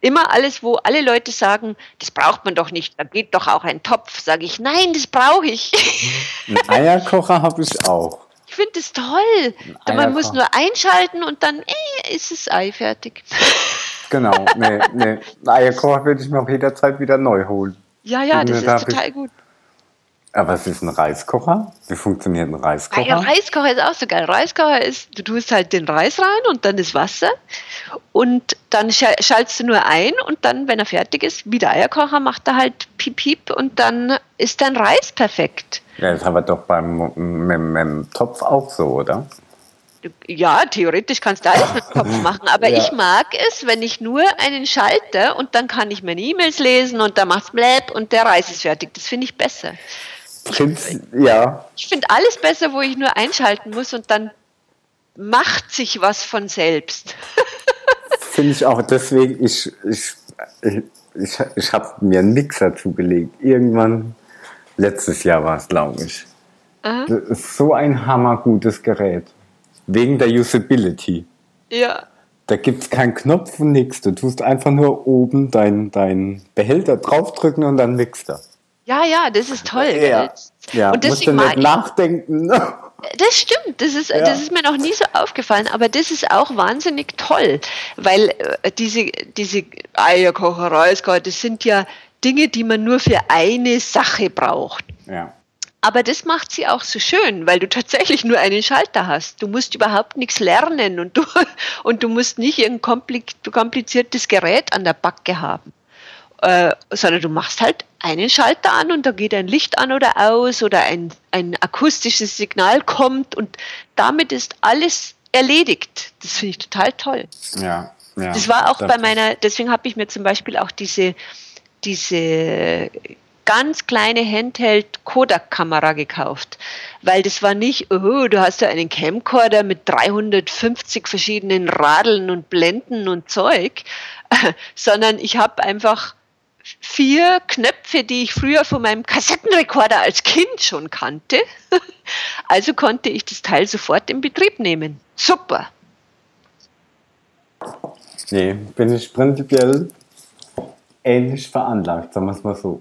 Speaker 2: Immer alles, wo alle Leute sagen, das braucht man doch nicht, da geht doch auch ein Topf, sage ich, nein, das brauche ich.
Speaker 1: Einen Eierkocher habe ich auch.
Speaker 2: Ich finde das toll. Man muss nur einschalten und dann äh, ist das Ei fertig.
Speaker 1: Genau, nee, nee. Eierkocher würde ich mir auch jederzeit wieder neu holen.
Speaker 2: Ja, ja, das ist total gut.
Speaker 1: Aber was ist ein Reiskocher? Wie funktioniert ein Reiskocher?
Speaker 2: Ja, Reiskocher ist auch so geil. Reiskocher ist, du tust halt den Reis rein und dann das Wasser und dann schaltest du nur ein und dann, wenn er fertig ist, wie der Eierkocher, macht er halt piep piep und dann ist dein Reis perfekt.
Speaker 1: Ja, das haben wir doch beim mit dem Topf auch so, oder?
Speaker 2: Ja, theoretisch kannst du alles mit dem Kopf machen, aber ja. ich mag es, wenn ich nur einen schalte und dann kann ich meine E-Mails lesen und dann macht's Bläb und der Reis ist fertig. Das finde ich besser.
Speaker 1: Ich, ja.
Speaker 2: Ich finde alles besser, wo ich nur einschalten muss und dann macht sich was von selbst.
Speaker 1: finde ich auch. Deswegen, ich, ich, ich, ich, ich habe mir einen Mixer zugelegt. Irgendwann, letztes Jahr war es, glaube ich. Aha. Das ist so ein hammergutes Gerät. Wegen der Usability.
Speaker 2: Ja.
Speaker 1: Da gibt es keinen Knopf und nichts. Du tust einfach nur oben deinen dein Behälter draufdrücken und dann mixt er.
Speaker 2: Ja, ja, das ist toll.
Speaker 1: Ja, ja. und deswegen musst du nicht nachdenken.
Speaker 2: Das stimmt, das ist, ja. das ist mir noch nie so aufgefallen, aber das ist auch wahnsinnig toll, weil äh, diese, diese Eierkocherei, das sind ja Dinge, die man nur für eine Sache braucht.
Speaker 1: Ja.
Speaker 2: Aber das macht sie auch so schön, weil du tatsächlich nur einen Schalter hast. Du musst überhaupt nichts lernen und du, und du musst nicht ein kompliziertes Gerät an der Backe haben. Äh, sondern du machst halt einen Schalter an und da geht ein Licht an oder aus oder ein, ein akustisches Signal kommt und damit ist alles erledigt. Das finde ich total toll.
Speaker 1: Ja, ja.
Speaker 2: Das war auch bei meiner, deswegen habe ich mir zum Beispiel auch diese, diese ganz kleine Handheld-Kodak-Kamera gekauft, weil das war nicht, oh, du hast ja einen Camcorder mit 350 verschiedenen Radeln und Blenden und Zeug, sondern ich habe einfach vier Knöpfe, die ich früher von meinem Kassettenrekorder als Kind schon kannte. Also konnte ich das Teil sofort in Betrieb nehmen. Super.
Speaker 1: Nee, bin ich prinzipiell ähnlich veranlagt, sagen wir es mal so.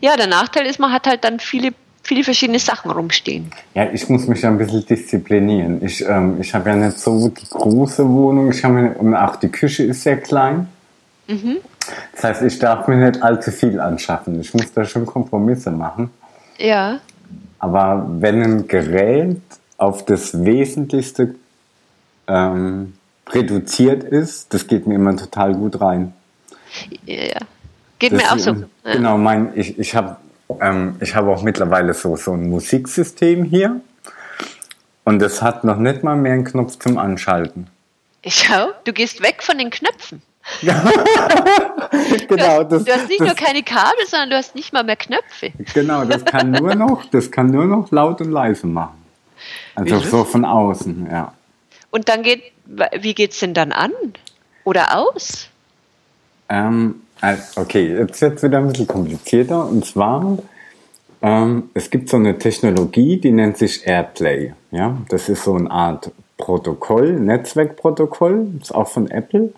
Speaker 2: Ja, der Nachteil ist, man hat halt dann viele, viele verschiedene Sachen rumstehen.
Speaker 1: Ja, ich muss mich ja ein bisschen disziplinieren. Ich, ähm, ich habe ja nicht so die große Wohnung. Ich habe und auch die Küche ist sehr klein. Mhm. Das heißt, ich darf mir nicht allzu viel anschaffen. Ich muss da schon Kompromisse machen.
Speaker 2: Ja.
Speaker 1: Aber wenn ein Gerät auf das Wesentlichste ähm, reduziert ist, das geht mir immer total gut rein.
Speaker 2: Ja, geht das, mir auch so.
Speaker 1: Ja. Genau, mein, ich, ich habe ähm, hab auch mittlerweile so, so ein Musiksystem hier und das hat noch nicht mal mehr einen Knopf zum Anschalten.
Speaker 2: Schau, du gehst weg von den Knöpfen.
Speaker 1: genau,
Speaker 2: du, hast, das, du hast nicht das, nur keine Kabel, sondern du hast nicht mal mehr Knöpfe.
Speaker 1: Genau, das kann nur noch, das kann nur noch laut und leise machen. Also so von außen, ja.
Speaker 2: Und dann geht, wie geht es denn dann an? Oder aus?
Speaker 1: Ähm, okay, jetzt wird es wieder ein bisschen komplizierter. Und zwar, ähm, es gibt so eine Technologie, die nennt sich Airplay. Ja? Das ist so eine Art Protokoll, Netzwerkprotokoll, ist auch von Apple.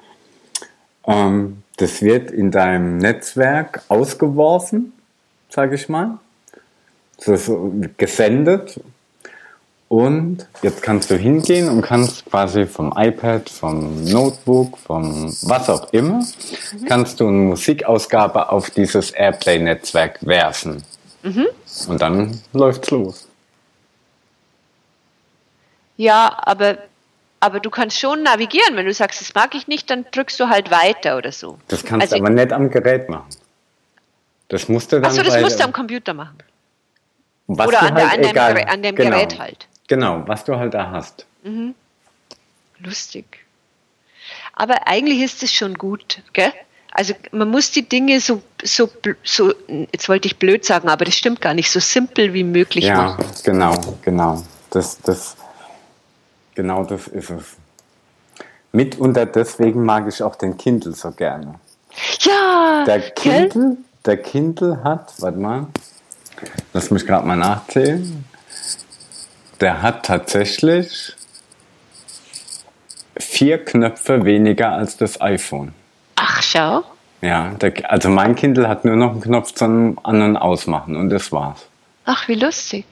Speaker 1: Ähm, das wird in deinem Netzwerk ausgeworfen, sage ich mal. Das ist gesendet. Und jetzt kannst du hingehen und kannst quasi vom iPad, vom Notebook, vom was auch immer, mhm. kannst du eine Musikausgabe auf dieses Airplay-Netzwerk werfen. Mhm. Und dann läuft's los.
Speaker 2: Ja, aber aber du kannst schon navigieren. Wenn du sagst, das mag ich nicht, dann drückst du halt weiter oder so.
Speaker 1: Das kannst also, du aber nicht am Gerät machen. Das musst du dann.
Speaker 2: Achso, das musst du am Computer machen. oder an, halt, der, an, dem, an dem
Speaker 1: genau,
Speaker 2: Gerät halt.
Speaker 1: Genau, was du halt da hast. Mhm.
Speaker 2: Lustig. Aber eigentlich ist es schon gut, gell? Also man muss die Dinge so, so, so, jetzt wollte ich blöd sagen, aber das stimmt gar nicht, so simpel wie möglich
Speaker 1: ja,
Speaker 2: machen.
Speaker 1: Ja, genau, genau. Das, das, Genau das ist es. Mitunter deswegen mag ich auch den Kindle so gerne.
Speaker 2: Ja!
Speaker 1: Der Kindle, der Kindle hat, warte mal, lass mich gerade mal nachzählen. Der hat tatsächlich vier Knöpfe weniger als das iPhone.
Speaker 2: Ach, schau.
Speaker 1: Ja, der, also mein Kindle hat nur noch einen Knopf zum An- und Ausmachen und das war's.
Speaker 2: Ach, wie lustig.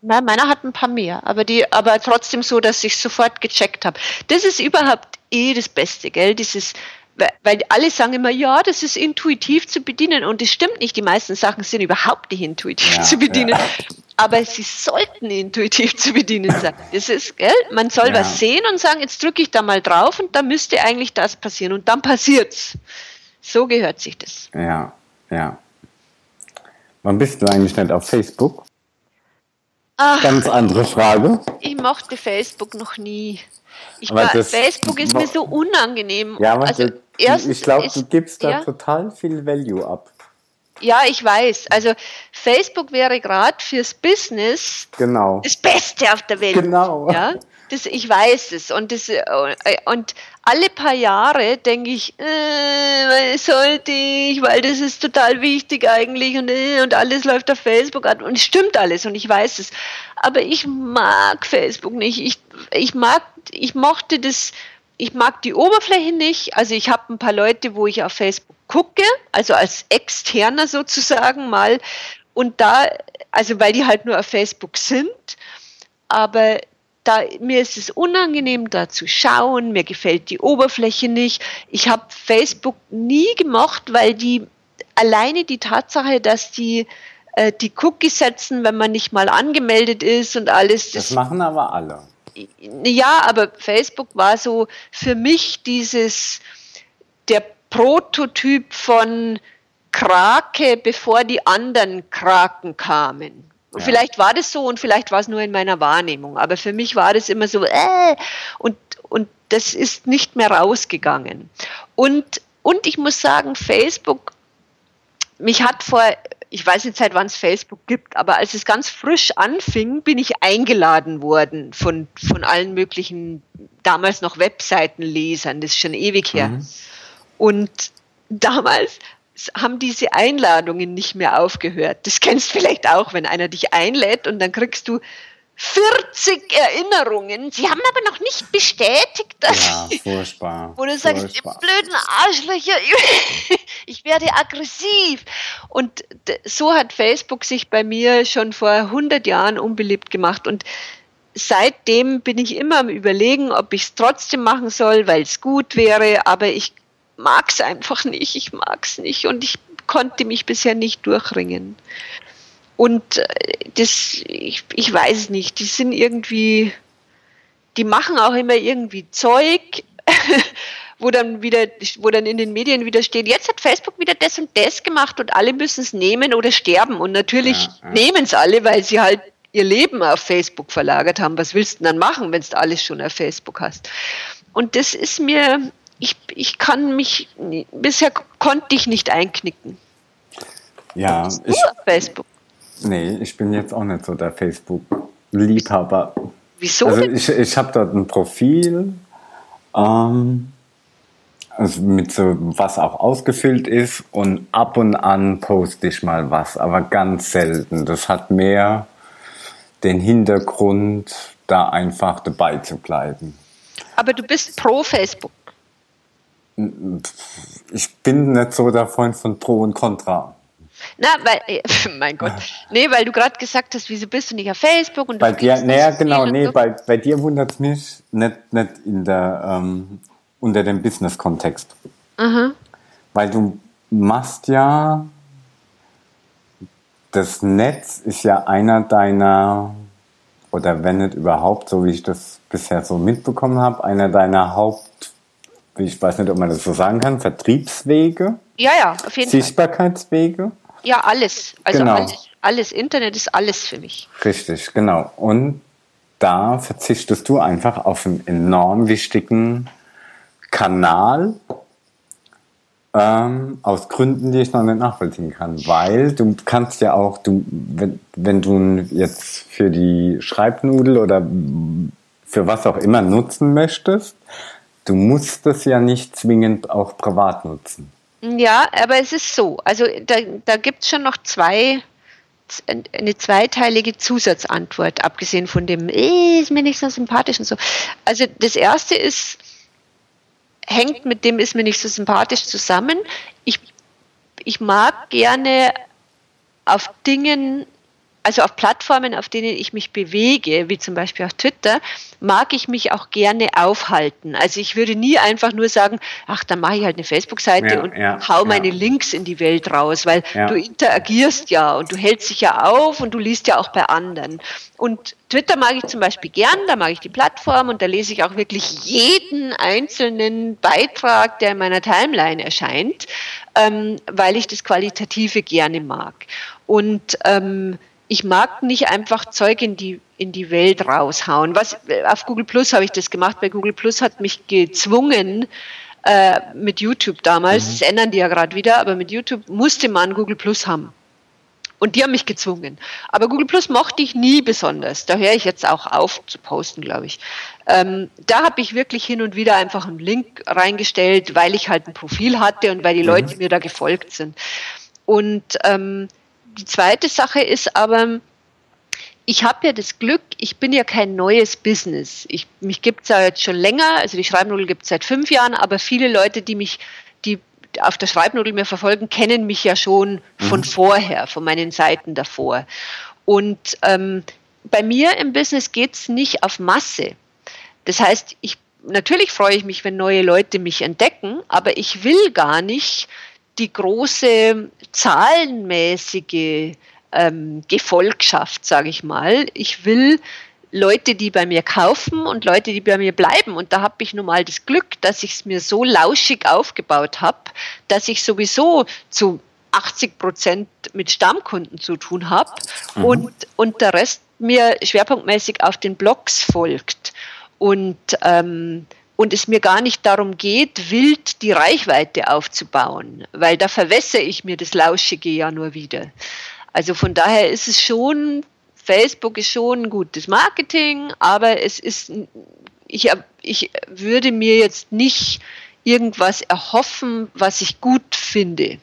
Speaker 2: Nein, meiner hat ein paar mehr, aber die, aber trotzdem so, dass ich sofort gecheckt habe. Das ist überhaupt eh das Beste, gell? Dieses, weil alle sagen immer, ja, das ist intuitiv zu bedienen und das stimmt nicht. Die meisten Sachen sind überhaupt nicht intuitiv ja, zu bedienen. Ja. Aber sie sollten intuitiv zu bedienen sein. Das ist, gell? Man soll ja. was sehen und sagen, jetzt drücke ich da mal drauf und da müsste eigentlich das passieren und dann passiert's. So gehört sich das.
Speaker 1: Ja, ja. Wann bist du eigentlich nicht auf Facebook? Ach, Ganz andere Frage.
Speaker 2: Ich mochte Facebook noch nie. Ich war, Facebook ist mir so unangenehm.
Speaker 1: Ja, aber also, das, ich glaube, du gibst da ja? total viel Value ab.
Speaker 2: Ja, ich weiß. Also Facebook wäre gerade fürs Business
Speaker 1: genau.
Speaker 2: das Beste auf der Welt.
Speaker 1: Genau.
Speaker 2: Ja? Das, ich weiß es. Und, das, äh, und alle paar Jahre denke ich, äh, sollte ich, weil das ist total wichtig eigentlich und, äh, und alles läuft auf Facebook an und es stimmt alles und ich weiß es. Aber ich mag Facebook nicht. Ich, ich mag, ich mochte das, ich mag die Oberfläche nicht. Also ich habe ein paar Leute, wo ich auf Facebook gucke, also als Externer sozusagen mal. Und da, also weil die halt nur auf Facebook sind, aber da, mir ist es unangenehm, da zu schauen, mir gefällt die Oberfläche nicht. Ich habe Facebook nie gemocht, weil die alleine die Tatsache, dass die äh, die Cookies setzen, wenn man nicht mal angemeldet ist und alles.
Speaker 1: Das, das machen aber alle.
Speaker 2: Ja, aber Facebook war so für mich dieses, der Prototyp von Krake, bevor die anderen Kraken kamen. Und ja. vielleicht war das so und vielleicht war es nur in meiner Wahrnehmung. Aber für mich war das immer so, äh, und, und das ist nicht mehr rausgegangen. Und, und ich muss sagen, Facebook, mich hat vor, ich weiß nicht seit wann es Facebook gibt, aber als es ganz frisch anfing, bin ich eingeladen worden von, von allen möglichen, damals noch Webseitenlesern, das ist schon ewig her. Mhm. Und damals haben diese Einladungen nicht mehr aufgehört. Das kennst du vielleicht auch, wenn einer dich einlädt und dann kriegst du 40 Erinnerungen. Sie haben aber noch nicht bestätigt, dass.
Speaker 1: Ja, furchtbar.
Speaker 2: Wo du sagst, ihr blöden Arschlöcher, ich werde aggressiv. Und so hat Facebook sich bei mir schon vor 100 Jahren unbeliebt gemacht. Und seitdem bin ich immer am Überlegen, ob ich es trotzdem machen soll, weil es gut wäre. Aber ich mag es einfach nicht. Ich mag es nicht und ich konnte mich bisher nicht durchringen. Und äh, das, ich, ich weiß nicht, die sind irgendwie, die machen auch immer irgendwie Zeug, wo dann wieder, wo dann in den Medien wieder steht, jetzt hat Facebook wieder das und das gemacht und alle müssen es nehmen oder sterben. Und natürlich ja, ja. nehmen es alle, weil sie halt ihr Leben auf Facebook verlagert haben. Was willst du dann machen, wenn du alles schon auf Facebook hast? Und das ist mir, ich, ich kann mich, bisher konnte ich nicht einknicken.
Speaker 1: Ja, ich, Facebook. Nee, ich bin jetzt auch nicht so der Facebook-Liebhaber.
Speaker 2: Wieso?
Speaker 1: Also ich, ich habe dort ein Profil, ähm, also mit so, was auch ausgefüllt ist und ab und an poste ich mal was, aber ganz selten. Das hat mehr den Hintergrund, da einfach dabei zu bleiben.
Speaker 2: Aber du bist pro Facebook
Speaker 1: ich bin nicht so der Freund von Pro und Contra.
Speaker 2: Na, weil, mein Gott. Nee, weil du gerade gesagt hast, wieso bist du nicht auf Facebook und
Speaker 1: Bei dir, nee, genau, nee, so. bei, bei dir wundert es mich nicht, nicht in der, ähm, unter dem Business-Kontext. Mhm. Weil du machst ja, das Netz ist ja einer deiner, oder wenn nicht überhaupt, so wie ich das bisher so mitbekommen habe, einer deiner Haupt ich weiß nicht, ob man das so sagen kann, Vertriebswege?
Speaker 2: Ja, ja, auf jeden
Speaker 1: Sichtbarkeitswege?
Speaker 2: Fall. Ja, alles. Also genau. alles, alles. Internet ist alles für mich.
Speaker 1: Richtig, genau. Und da verzichtest du einfach auf einen enorm wichtigen Kanal, ähm, aus Gründen, die ich noch nicht nachvollziehen kann. Weil du kannst ja auch, du, wenn, wenn du jetzt für die Schreibnudel oder für was auch immer nutzen möchtest, Du musst es ja nicht zwingend auch privat nutzen.
Speaker 2: Ja, aber es ist so. Also da, da gibt es schon noch zwei, eine zweiteilige Zusatzantwort, abgesehen von dem, eh, ist mir nicht so sympathisch und so. Also das erste ist, hängt mit dem, ist mir nicht so sympathisch zusammen. Ich, ich mag gerne auf Dingen also auf Plattformen, auf denen ich mich bewege, wie zum Beispiel auf Twitter, mag ich mich auch gerne aufhalten. Also ich würde nie einfach nur sagen, ach, dann mache ich halt eine Facebook-Seite ja, und ja, hau meine ja. Links in die Welt raus, weil du interagierst ja und du hältst dich ja auf und du liest ja auch bei anderen. Und Twitter mag ich zum Beispiel gern, da mag ich die Plattform und da lese ich auch wirklich jeden einzelnen Beitrag, der in meiner Timeline erscheint, ähm, weil ich das Qualitative gerne mag. Und ähm, ich mag nicht einfach Zeug in die, in die Welt raushauen. Was, auf Google Plus habe ich das gemacht, weil Google Plus hat mich gezwungen, äh, mit YouTube damals, mhm. das ändern die ja gerade wieder, aber mit YouTube musste man Google Plus haben. Und die haben mich gezwungen. Aber Google Plus mochte ich nie besonders. Da höre ich jetzt auch auf zu posten, glaube ich. Ähm, da habe ich wirklich hin und wieder einfach einen Link reingestellt, weil ich halt ein Profil hatte und weil die mhm. Leute mir da gefolgt sind. Und ähm, die zweite Sache ist aber, ich habe ja das Glück, ich bin ja kein neues Business. Ich, mich gibt es ja jetzt schon länger, also die Schreibnudel gibt es seit fünf Jahren, aber viele Leute, die mich, die auf der Schreibnudel mir verfolgen, kennen mich ja schon von mhm. vorher, von meinen Seiten davor. Und ähm, bei mir im Business geht es nicht auf Masse. Das heißt, ich, natürlich freue ich mich, wenn neue Leute mich entdecken, aber ich will gar nicht die große zahlenmäßige ähm, Gefolgschaft, sage ich mal. Ich will Leute, die bei mir kaufen und Leute, die bei mir bleiben. Und da habe ich nun mal das Glück, dass ich es mir so lauschig aufgebaut habe, dass ich sowieso zu 80 Prozent mit Stammkunden zu tun habe mhm. und, und der Rest mir schwerpunktmäßig auf den Blogs folgt. Und, ähm, und es mir gar nicht darum geht, wild die Reichweite aufzubauen, weil da verwässere ich mir das Lauschige ja nur wieder. Also von daher ist es schon Facebook ist schon gutes Marketing, aber es ist, ich, ich würde mir jetzt nicht irgendwas erhoffen, was ich gut finde.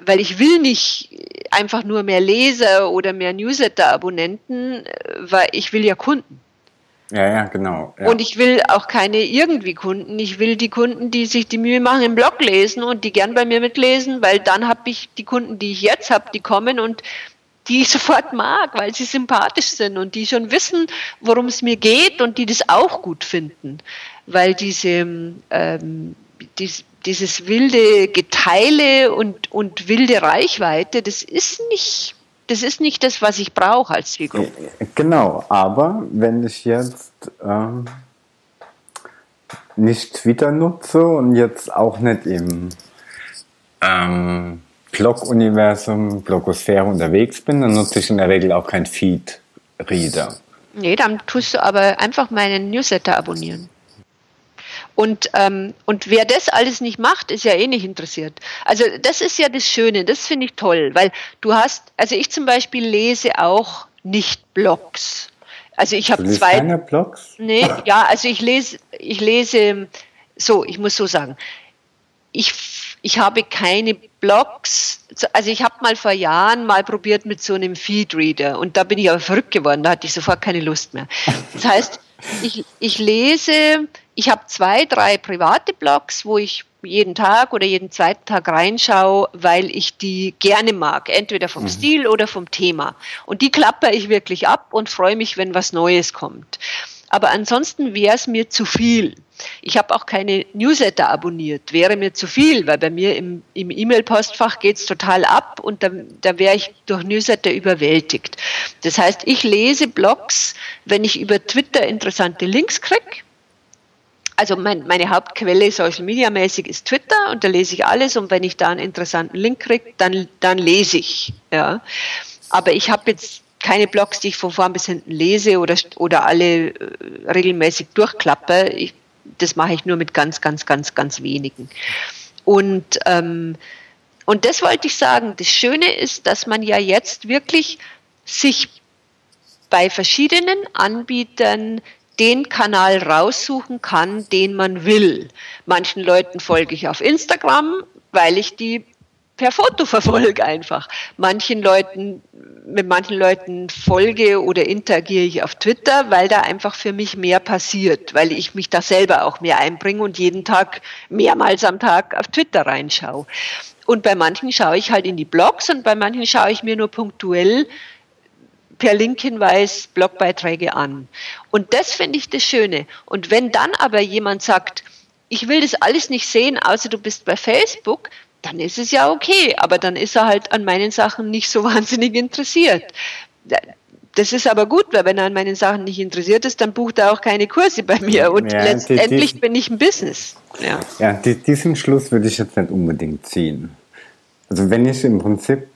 Speaker 2: Weil ich will nicht einfach nur mehr Leser oder mehr Newsletter-Abonnenten, weil ich will ja Kunden.
Speaker 1: Ja, ja, genau. Ja.
Speaker 2: Und ich will auch keine irgendwie Kunden. Ich will die Kunden, die sich die Mühe machen, im Blog lesen und die gern bei mir mitlesen, weil dann habe ich die Kunden, die ich jetzt habe, die kommen und die ich sofort mag, weil sie sympathisch sind und die schon wissen, worum es mir geht und die das auch gut finden. Weil diese, ähm, dies, dieses wilde Geteile und, und wilde Reichweite, das ist nicht, das ist nicht das, was ich brauche als Zielgruppe.
Speaker 1: Äh, genau, aber wenn ich jetzt ähm, nicht Twitter nutze und jetzt auch nicht im ähm, Blog-Universum, Blogosphäre unterwegs bin, dann nutze ich in der Regel auch kein Feed-Reader.
Speaker 2: Nee, dann tust du aber einfach meinen Newsletter abonnieren. Und, ähm, und wer das alles nicht macht, ist ja eh nicht interessiert. Also das ist ja das Schöne, das finde ich toll, weil du hast, also ich zum Beispiel lese auch nicht Blogs. Also ich habe zwei.
Speaker 1: Keine Blogs?
Speaker 2: Nee, ja, also ich lese, ich lese, so, ich muss so sagen, ich ich habe keine Blogs. Also ich habe mal vor Jahren mal probiert mit so einem Feedreader und da bin ich aber verrückt geworden, da hatte ich sofort keine Lust mehr. Das heißt, ich, ich lese, ich habe zwei, drei private Blogs, wo ich jeden Tag oder jeden zweiten Tag reinschaue, weil ich die gerne mag, entweder vom mhm. Stil oder vom Thema. Und die klapper ich wirklich ab und freue mich, wenn was Neues kommt. Aber ansonsten wäre es mir zu viel. Ich habe auch keine Newsletter abonniert, wäre mir zu viel, weil bei mir im, im E-Mail-Postfach geht es total ab und da, da wäre ich durch Newsletter überwältigt. Das heißt, ich lese Blogs, wenn ich über Twitter interessante Links kriege. Also mein, meine Hauptquelle Social Media mäßig ist Twitter und da lese ich alles und wenn ich da einen interessanten Link kriege, dann, dann lese ich. Ja. Aber ich habe jetzt keine Blogs, die ich von vorn bis hinten lese oder, oder alle äh, regelmäßig durchklappe. Ich, das mache ich nur mit ganz, ganz, ganz, ganz wenigen. Und, ähm, und das wollte ich sagen. Das Schöne ist, dass man ja jetzt wirklich sich bei verschiedenen Anbietern den Kanal raussuchen kann, den man will. Manchen Leuten folge ich auf Instagram, weil ich die per Foto verfolge einfach. Manchen Leuten, mit manchen Leuten folge oder interagiere ich auf Twitter, weil da einfach für mich mehr passiert, weil ich mich da selber auch mehr einbringe und jeden Tag mehrmals am Tag auf Twitter reinschaue. Und bei manchen schaue ich halt in die Blogs und bei manchen schaue ich mir nur punktuell per Linkhinweis Blogbeiträge an. Und das finde ich das Schöne. Und wenn dann aber jemand sagt, ich will das alles nicht sehen, außer du bist bei Facebook, dann ist es ja okay, aber dann ist er halt an meinen Sachen nicht so wahnsinnig interessiert. Das ist aber gut, weil wenn er an meinen Sachen nicht interessiert ist, dann bucht er auch keine Kurse bei mir und ja, letztendlich die, bin ich ein Business.
Speaker 1: Ja, ja die, diesen Schluss würde ich jetzt nicht unbedingt ziehen. Also wenn ich im Prinzip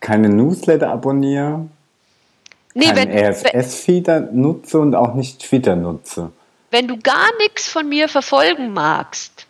Speaker 1: keine Newsletter abonniere, nee, keinen RSS-Feeder nutze und auch nicht Twitter nutze.
Speaker 2: Wenn du gar nichts von mir verfolgen magst,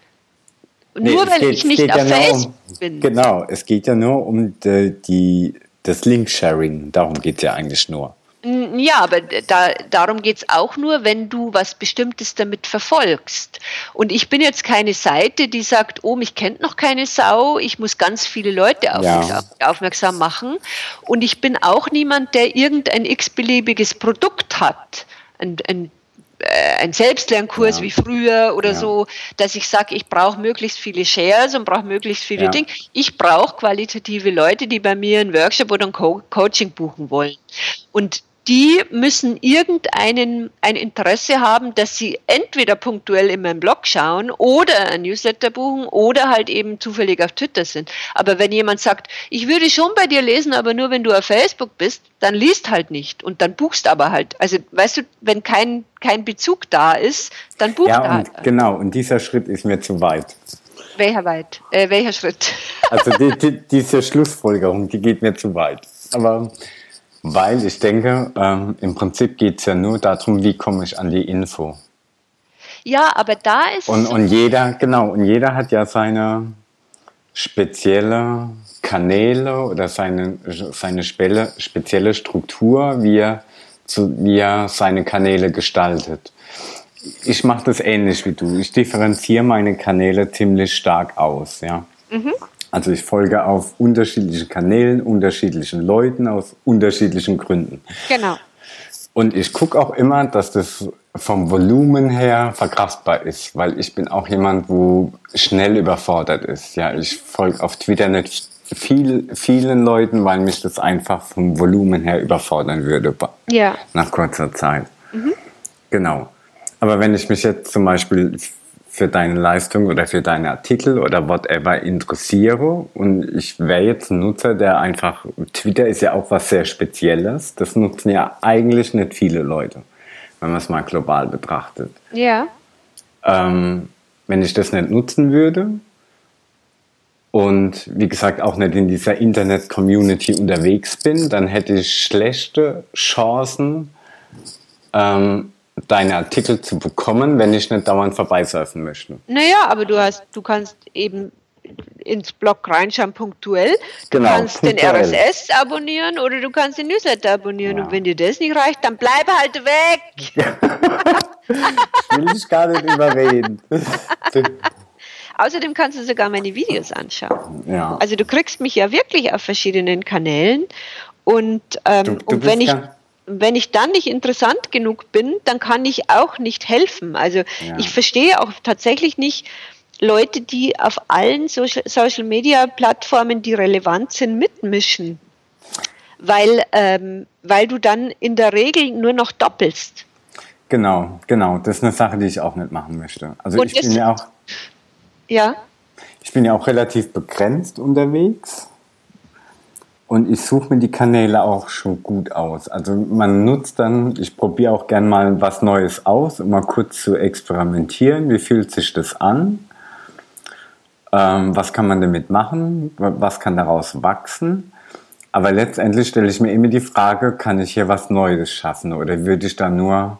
Speaker 2: Nee, nur weil geht, ich nicht auf ja Facebook
Speaker 1: um,
Speaker 2: bin.
Speaker 1: Genau, es geht ja nur um die, die das Link-Sharing. Darum geht es ja eigentlich nur.
Speaker 2: Ja, aber da, darum geht es auch nur, wenn du was Bestimmtes damit verfolgst. Und ich bin jetzt keine Seite, die sagt, oh, mich kennt noch keine Sau, ich muss ganz viele Leute aufmerksam, ja. aufmerksam machen. Und ich bin auch niemand, der irgendein x-beliebiges Produkt hat. Ein, ein äh, ein Selbstlernkurs ja. wie früher oder ja. so, dass ich sage, ich brauche möglichst viele Shares und brauche möglichst viele ja. Dinge. Ich brauche qualitative Leute, die bei mir einen Workshop oder ein Co Coaching buchen wollen. Und die müssen irgendeinen ein Interesse haben, dass sie entweder punktuell in meinem Blog schauen oder ein Newsletter buchen oder halt eben zufällig auf Twitter sind. Aber wenn jemand sagt, ich würde schon bei dir lesen, aber nur wenn du auf Facebook bist, dann liest halt nicht und dann buchst aber halt. Also weißt du, wenn kein, kein Bezug da ist, dann bucht
Speaker 1: ja,
Speaker 2: halt.
Speaker 1: Genau, und dieser Schritt ist mir zu weit.
Speaker 2: Welcher weit? Äh, welcher Schritt?
Speaker 1: Also die, die, diese Schlussfolgerung, die geht mir zu weit. Aber weil ich denke, ähm, im Prinzip geht es ja nur darum, wie komme ich an die Info.
Speaker 2: Ja, aber da ist.
Speaker 1: Und, und jeder, genau, und jeder hat ja seine spezielle Kanäle oder seine, seine spezielle Struktur, wie er, zu, wie er seine Kanäle gestaltet. Ich mache das ähnlich wie du. Ich differenziere meine Kanäle ziemlich stark aus. Ja? Mhm. Also ich folge auf unterschiedlichen Kanälen, unterschiedlichen Leuten aus unterschiedlichen Gründen.
Speaker 2: Genau.
Speaker 1: Und ich gucke auch immer, dass das vom Volumen her verkraftbar ist, weil ich bin auch jemand, wo schnell überfordert ist. Ja, ich folge auf Twitter nicht viel, vielen Leuten, weil mich das einfach vom Volumen her überfordern würde
Speaker 2: ja.
Speaker 1: nach kurzer Zeit. Mhm. Genau. Aber wenn ich mich jetzt zum Beispiel für deine Leistung oder für deine Artikel oder whatever interessiere. Und ich wäre jetzt ein Nutzer, der einfach, Twitter ist ja auch was sehr Spezielles. Das nutzen ja eigentlich nicht viele Leute, wenn man es mal global betrachtet.
Speaker 2: Ja.
Speaker 1: Ähm, wenn ich das nicht nutzen würde und wie gesagt auch nicht in dieser Internet-Community unterwegs bin, dann hätte ich schlechte Chancen, ähm, deine Artikel zu bekommen, wenn ich nicht dauernd vorbeisurfen möchte.
Speaker 2: Naja, aber du hast, du kannst eben ins Blog reinschauen punktuell. Du genau, kannst punktuell. den RSS abonnieren oder du kannst den Newsletter abonnieren. Ja. Und wenn dir das nicht reicht, dann bleib halt weg.
Speaker 1: ich will dich gar nicht überreden.
Speaker 2: Außerdem kannst du sogar meine Videos anschauen.
Speaker 1: Ja.
Speaker 2: Also du kriegst mich ja wirklich auf verschiedenen Kanälen. Und, ähm, du, du und wenn ich wenn ich dann nicht interessant genug bin, dann kann ich auch nicht helfen. Also ja. ich verstehe auch tatsächlich nicht Leute, die auf allen Social, Media Plattformen, die relevant sind, mitmischen. Weil, ähm, weil du dann in der Regel nur noch doppelst.
Speaker 1: Genau, genau. Das ist eine Sache, die ich auch nicht machen möchte. Also Und ich bin ja auch.
Speaker 2: Ja.
Speaker 1: Ich bin ja auch relativ begrenzt unterwegs. Und ich suche mir die Kanäle auch schon gut aus. Also man nutzt dann, ich probiere auch gern mal was Neues aus, um mal kurz zu experimentieren. Wie fühlt sich das an? Ähm, was kann man damit machen? Was kann daraus wachsen? Aber letztendlich stelle ich mir immer die Frage, kann ich hier was Neues schaffen oder würde ich da nur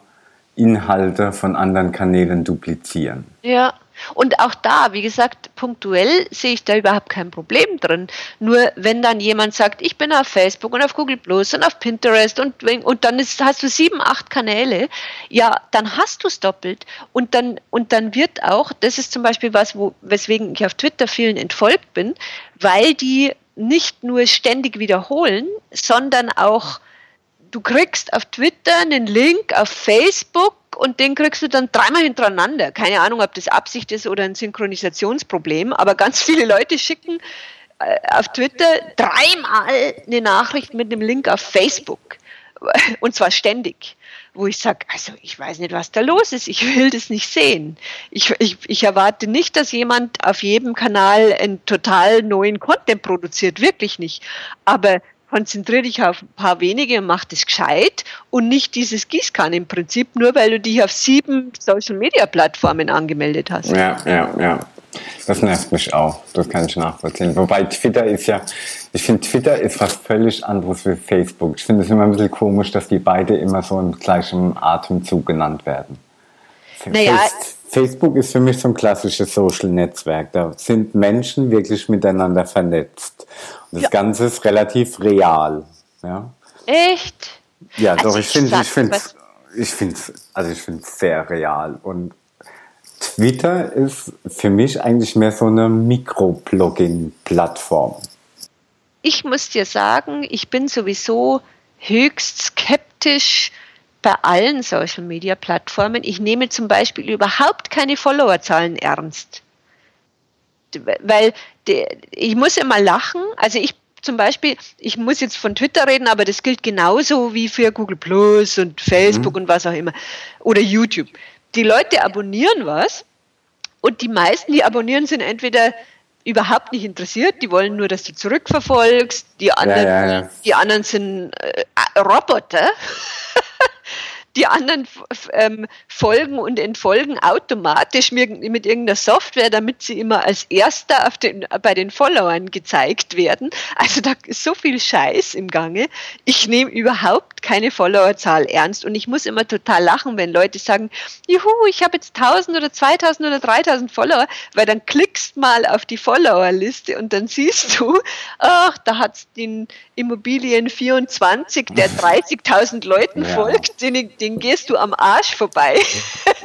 Speaker 1: Inhalte von anderen Kanälen duplizieren?
Speaker 2: Ja, und auch da, wie gesagt, punktuell sehe ich da überhaupt kein Problem drin. Nur wenn dann jemand sagt, ich bin auf Facebook und auf Google Plus und auf Pinterest und, und dann ist, hast du sieben, acht Kanäle, ja, dann hast du es doppelt. Und dann, und dann wird auch, das ist zum Beispiel was, wo, weswegen ich auf Twitter vielen entfolgt bin, weil die nicht nur ständig wiederholen, sondern auch du kriegst auf Twitter einen Link auf Facebook und den kriegst du dann dreimal hintereinander. Keine Ahnung, ob das Absicht ist oder ein Synchronisationsproblem, aber ganz viele Leute schicken äh, auf Twitter dreimal eine Nachricht mit einem Link auf Facebook. Und zwar ständig. Wo ich sage, also ich weiß nicht, was da los ist, ich will das nicht sehen. Ich, ich, ich erwarte nicht, dass jemand auf jedem Kanal einen total neuen Content produziert, wirklich nicht. Aber konzentriere dich auf ein paar wenige und mach das gescheit und nicht dieses Gießkannenprinzip, nur weil du dich auf sieben Social Media Plattformen angemeldet hast.
Speaker 1: Ja, ja, ja. Das nervt mich auch. Das kann ich nachvollziehen. Wobei Twitter ist ja, ich finde Twitter ist was völlig anderes wie Facebook. Ich finde es immer ein bisschen komisch, dass die beide immer so im gleichen Atemzug genannt werden.
Speaker 2: Naja,
Speaker 1: Facebook ist für mich so ein klassisches Social-Netzwerk. Da sind Menschen wirklich miteinander vernetzt. Und das ja. Ganze ist relativ real. Ja?
Speaker 2: Echt?
Speaker 1: Ja, also doch, ich finde ich finde ich finde also ich finde sehr real und Twitter ist für mich eigentlich mehr so eine Mikroblogging-Plattform.
Speaker 2: Ich muss dir sagen, ich bin sowieso höchst skeptisch bei allen Social Media Plattformen. Ich nehme zum Beispiel überhaupt keine Followerzahlen ernst. Weil die, ich muss immer lachen. Also ich zum Beispiel, ich muss jetzt von Twitter reden, aber das gilt genauso wie für Google Plus und Facebook mhm. und was auch immer. Oder YouTube. Die Leute abonnieren was und die meisten, die abonnieren, sind entweder überhaupt nicht interessiert, die wollen nur, dass du zurückverfolgst, die anderen, ja, ja, ja. Die anderen sind äh, Roboter. Die anderen ähm, folgen und entfolgen automatisch mit, mit, irgendeiner Software, damit sie immer als Erster den, bei den Followern gezeigt werden. Also da ist so viel Scheiß im Gange. Ich nehme überhaupt keine Followerzahl ernst und ich muss immer total lachen, wenn Leute sagen, juhu, ich habe jetzt 1000 oder 2000 oder 3000 Follower, weil dann klickst mal auf die Followerliste und dann siehst du, ach, da hat es den Immobilien 24, der 30.000 Leuten ja. folgt, den, den gehst du am Arsch vorbei.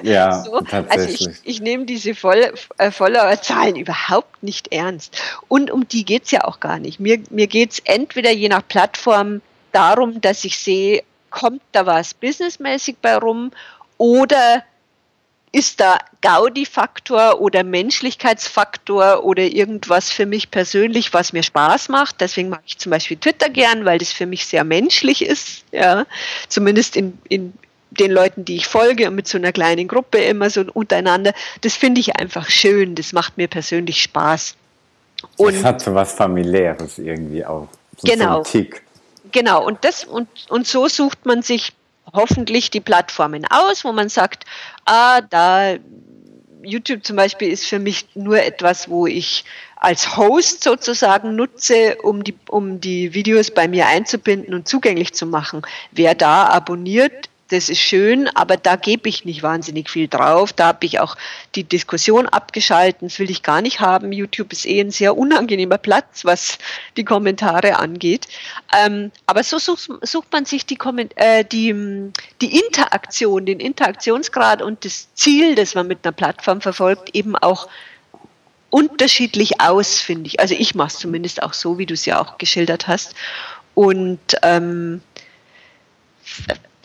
Speaker 1: Ja, so.
Speaker 2: Also ich, ich nehme diese Voll, äh, Follower-Zahlen überhaupt nicht ernst. Und um die geht es ja auch gar nicht. Mir, mir geht es entweder je nach Plattform darum, dass ich sehe, kommt da was businessmäßig bei rum oder ist da Gaudi-Faktor oder Menschlichkeitsfaktor oder irgendwas für mich persönlich, was mir Spaß macht. Deswegen mag ich zum Beispiel Twitter gern, weil das für mich sehr menschlich ist. Ja, zumindest in, in den Leuten, die ich folge und mit so einer kleinen Gruppe immer so untereinander. Das finde ich einfach schön. Das macht mir persönlich Spaß.
Speaker 1: Und es hat so was familiäres irgendwie auch.
Speaker 2: So genau. So genau. Und das und, und so sucht man sich hoffentlich die Plattformen aus, wo man sagt, ah, da YouTube zum Beispiel ist für mich nur etwas, wo ich als Host sozusagen nutze, um die, um die Videos bei mir einzubinden und zugänglich zu machen. Wer da abonniert, das ist schön, aber da gebe ich nicht wahnsinnig viel drauf. Da habe ich auch die Diskussion abgeschalten. Das will ich gar nicht haben. YouTube ist eh ein sehr unangenehmer Platz, was die Kommentare angeht. Ähm, aber so sucht, sucht, man sich die, äh, die, die Interaktion, den Interaktionsgrad und das Ziel, das man mit einer Plattform verfolgt, eben auch unterschiedlich aus, finde ich. Also ich mache es zumindest auch so, wie du es ja auch geschildert hast. Und ähm,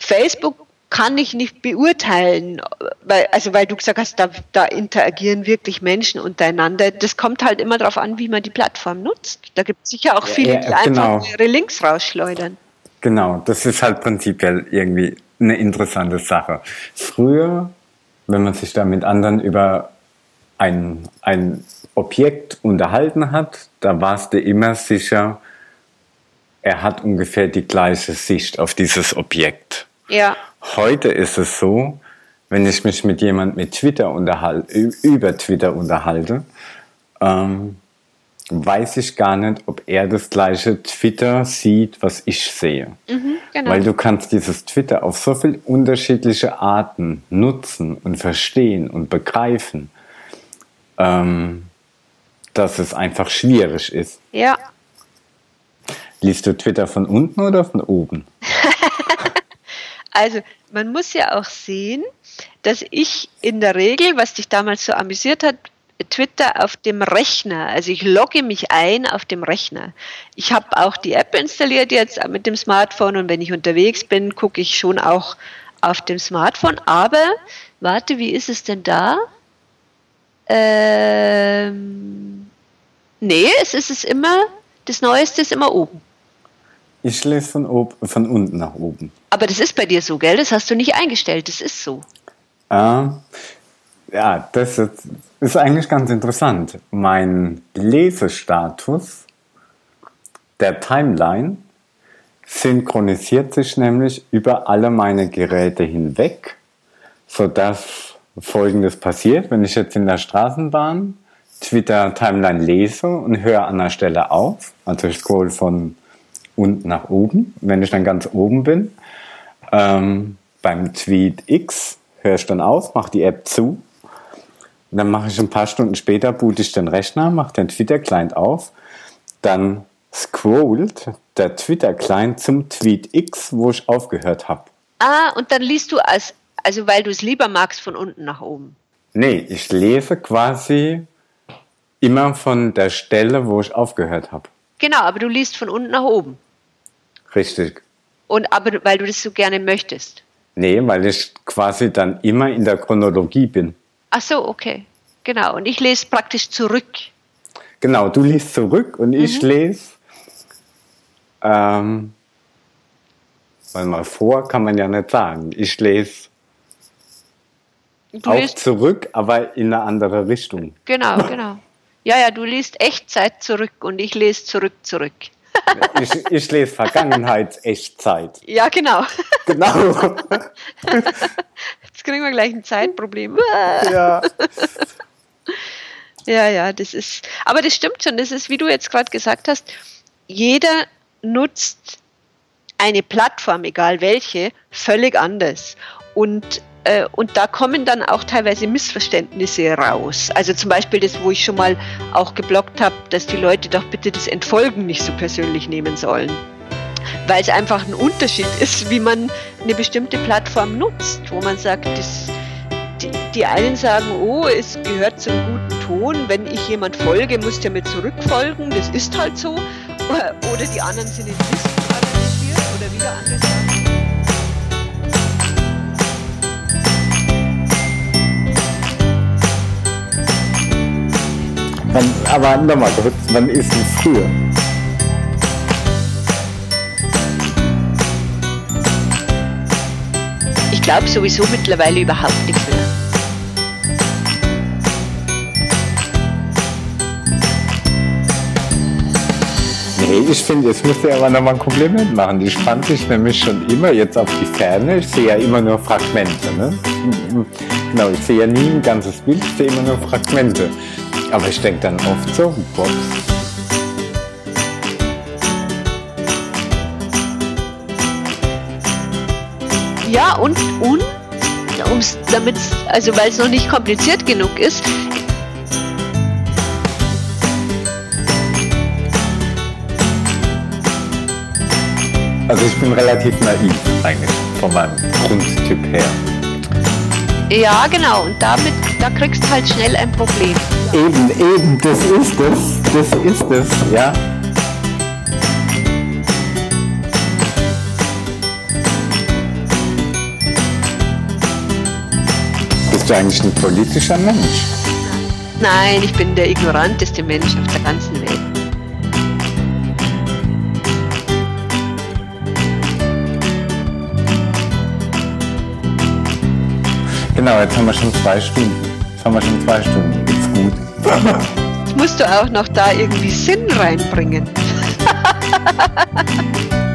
Speaker 2: Facebook kann ich nicht beurteilen, weil, also weil du gesagt hast, da, da, interagieren wirklich Menschen untereinander. Das kommt halt immer darauf an, wie man die Plattform nutzt. Da gibt es sicher auch viele, die ja, genau. einfach ihre Links rausschleudern.
Speaker 1: Genau, das ist halt prinzipiell irgendwie eine interessante Sache. Früher, wenn man sich da mit anderen über ein, ein Objekt unterhalten hat, da warst du immer sicher, er hat ungefähr die gleiche Sicht auf dieses Objekt.
Speaker 2: Ja.
Speaker 1: Heute ist es so, wenn ich mich mit jemand mit Twitter unterhalte, über Twitter unterhalte, ähm, weiß ich gar nicht, ob er das gleiche Twitter sieht, was ich sehe. Mhm, genau. Weil du kannst dieses Twitter auf so viele unterschiedliche Arten nutzen und verstehen und begreifen, ähm, dass es einfach schwierig ist.
Speaker 2: Ja.
Speaker 1: Liest du Twitter von unten oder von oben?
Speaker 2: Also man muss ja auch sehen, dass ich in der Regel, was dich damals so amüsiert hat, Twitter auf dem Rechner. Also ich logge mich ein auf dem Rechner. Ich habe auch die App installiert jetzt mit dem Smartphone und wenn ich unterwegs bin, gucke ich schon auch auf dem Smartphone. Aber warte, wie ist es denn da? Ähm, nee, es ist es immer, das Neueste ist immer oben.
Speaker 1: Ich lese von, von unten nach oben.
Speaker 2: Aber das ist bei dir so, gell? Das hast du nicht eingestellt, das ist so.
Speaker 1: Äh, ja, das ist, ist eigentlich ganz interessant. Mein Lesestatus der Timeline synchronisiert sich nämlich über alle meine Geräte hinweg, sodass Folgendes passiert, wenn ich jetzt in der Straßenbahn Twitter Timeline lese und höre an der Stelle auf, also ich scroll von unten nach oben. Wenn ich dann ganz oben bin, ähm, beim Tweet X höre ich dann auf, mache die App zu. Und dann mache ich ein paar Stunden später, boote ich den Rechner, mache den Twitter-Client auf. Dann scrollt der Twitter-Client zum Tweet X, wo ich aufgehört habe.
Speaker 2: Ah, und dann liest du als, also weil du es lieber magst, von unten nach oben.
Speaker 1: Nee, ich lese quasi immer von der Stelle, wo ich aufgehört habe.
Speaker 2: Genau, aber du liest von unten nach oben.
Speaker 1: Richtig.
Speaker 2: Und aber weil du das so gerne möchtest.
Speaker 1: Nee, weil ich quasi dann immer in der Chronologie bin.
Speaker 2: Ach so, okay. Genau. Und ich lese praktisch zurück.
Speaker 1: Genau, du liest zurück und mhm. ich lese Ähm, weil mal vor kann man ja nicht sagen. Ich lese
Speaker 2: Du
Speaker 1: auch
Speaker 2: liest,
Speaker 1: zurück, aber in eine andere Richtung.
Speaker 2: genau, genau. Ja, ja, du liest Echtzeit zurück und ich lese zurück, zurück.
Speaker 1: Ich, ich lese Vergangenheits-Echtzeit.
Speaker 2: Ja, genau.
Speaker 1: Genau.
Speaker 2: Jetzt kriegen wir gleich ein Zeitproblem.
Speaker 1: ja.
Speaker 2: Ja, ja, das ist, aber das stimmt schon. Das ist, wie du jetzt gerade gesagt hast, jeder nutzt eine Plattform, egal welche, völlig anders. Und, und da kommen dann auch teilweise Missverständnisse raus. Also zum Beispiel das, wo ich schon mal auch geblockt habe, dass die Leute doch bitte das Entfolgen nicht so persönlich nehmen sollen. Weil es einfach ein Unterschied ist, wie man eine bestimmte Plattform nutzt, wo man sagt, das, die, die einen sagen, oh, es gehört zum guten Ton, wenn ich jemand folge, muss der mir zurückfolgen, das ist halt so. Oder die anderen sind in analysiert oder wieder andere
Speaker 1: Wann, aber nochmal kurz, wann ist es früher?
Speaker 2: ich glaube sowieso mittlerweile überhaupt nichts mehr.
Speaker 1: Nee, ich finde, jetzt müsst ihr aber nochmal ein Kompliment machen. Die spannt sich nämlich schon immer jetzt auf die Ferne. Ich sehe ja immer nur Fragmente. Ne? Genau, ich sehe ja nie ein ganzes Bild, ich sehe immer nur Fragmente. Aber ich denke dann oft so, Box.
Speaker 2: Ja, und, und um's, damit's, also weil es noch nicht kompliziert genug ist,
Speaker 1: Also ich bin relativ naiv eigentlich von meinem Grundtyp her.
Speaker 2: Ja genau, und damit, da kriegst du halt schnell ein Problem.
Speaker 1: Eben, eben, das ist es, das ist es, ja. Bist du eigentlich ein politischer Mensch?
Speaker 2: Nein, ich bin der ignoranteste Mensch auf der ganzen Welt.
Speaker 1: Genau, jetzt haben wir schon zwei Stunden. Jetzt haben wir schon zwei Stunden. Ist gut.
Speaker 2: Jetzt musst du auch noch da irgendwie Sinn reinbringen.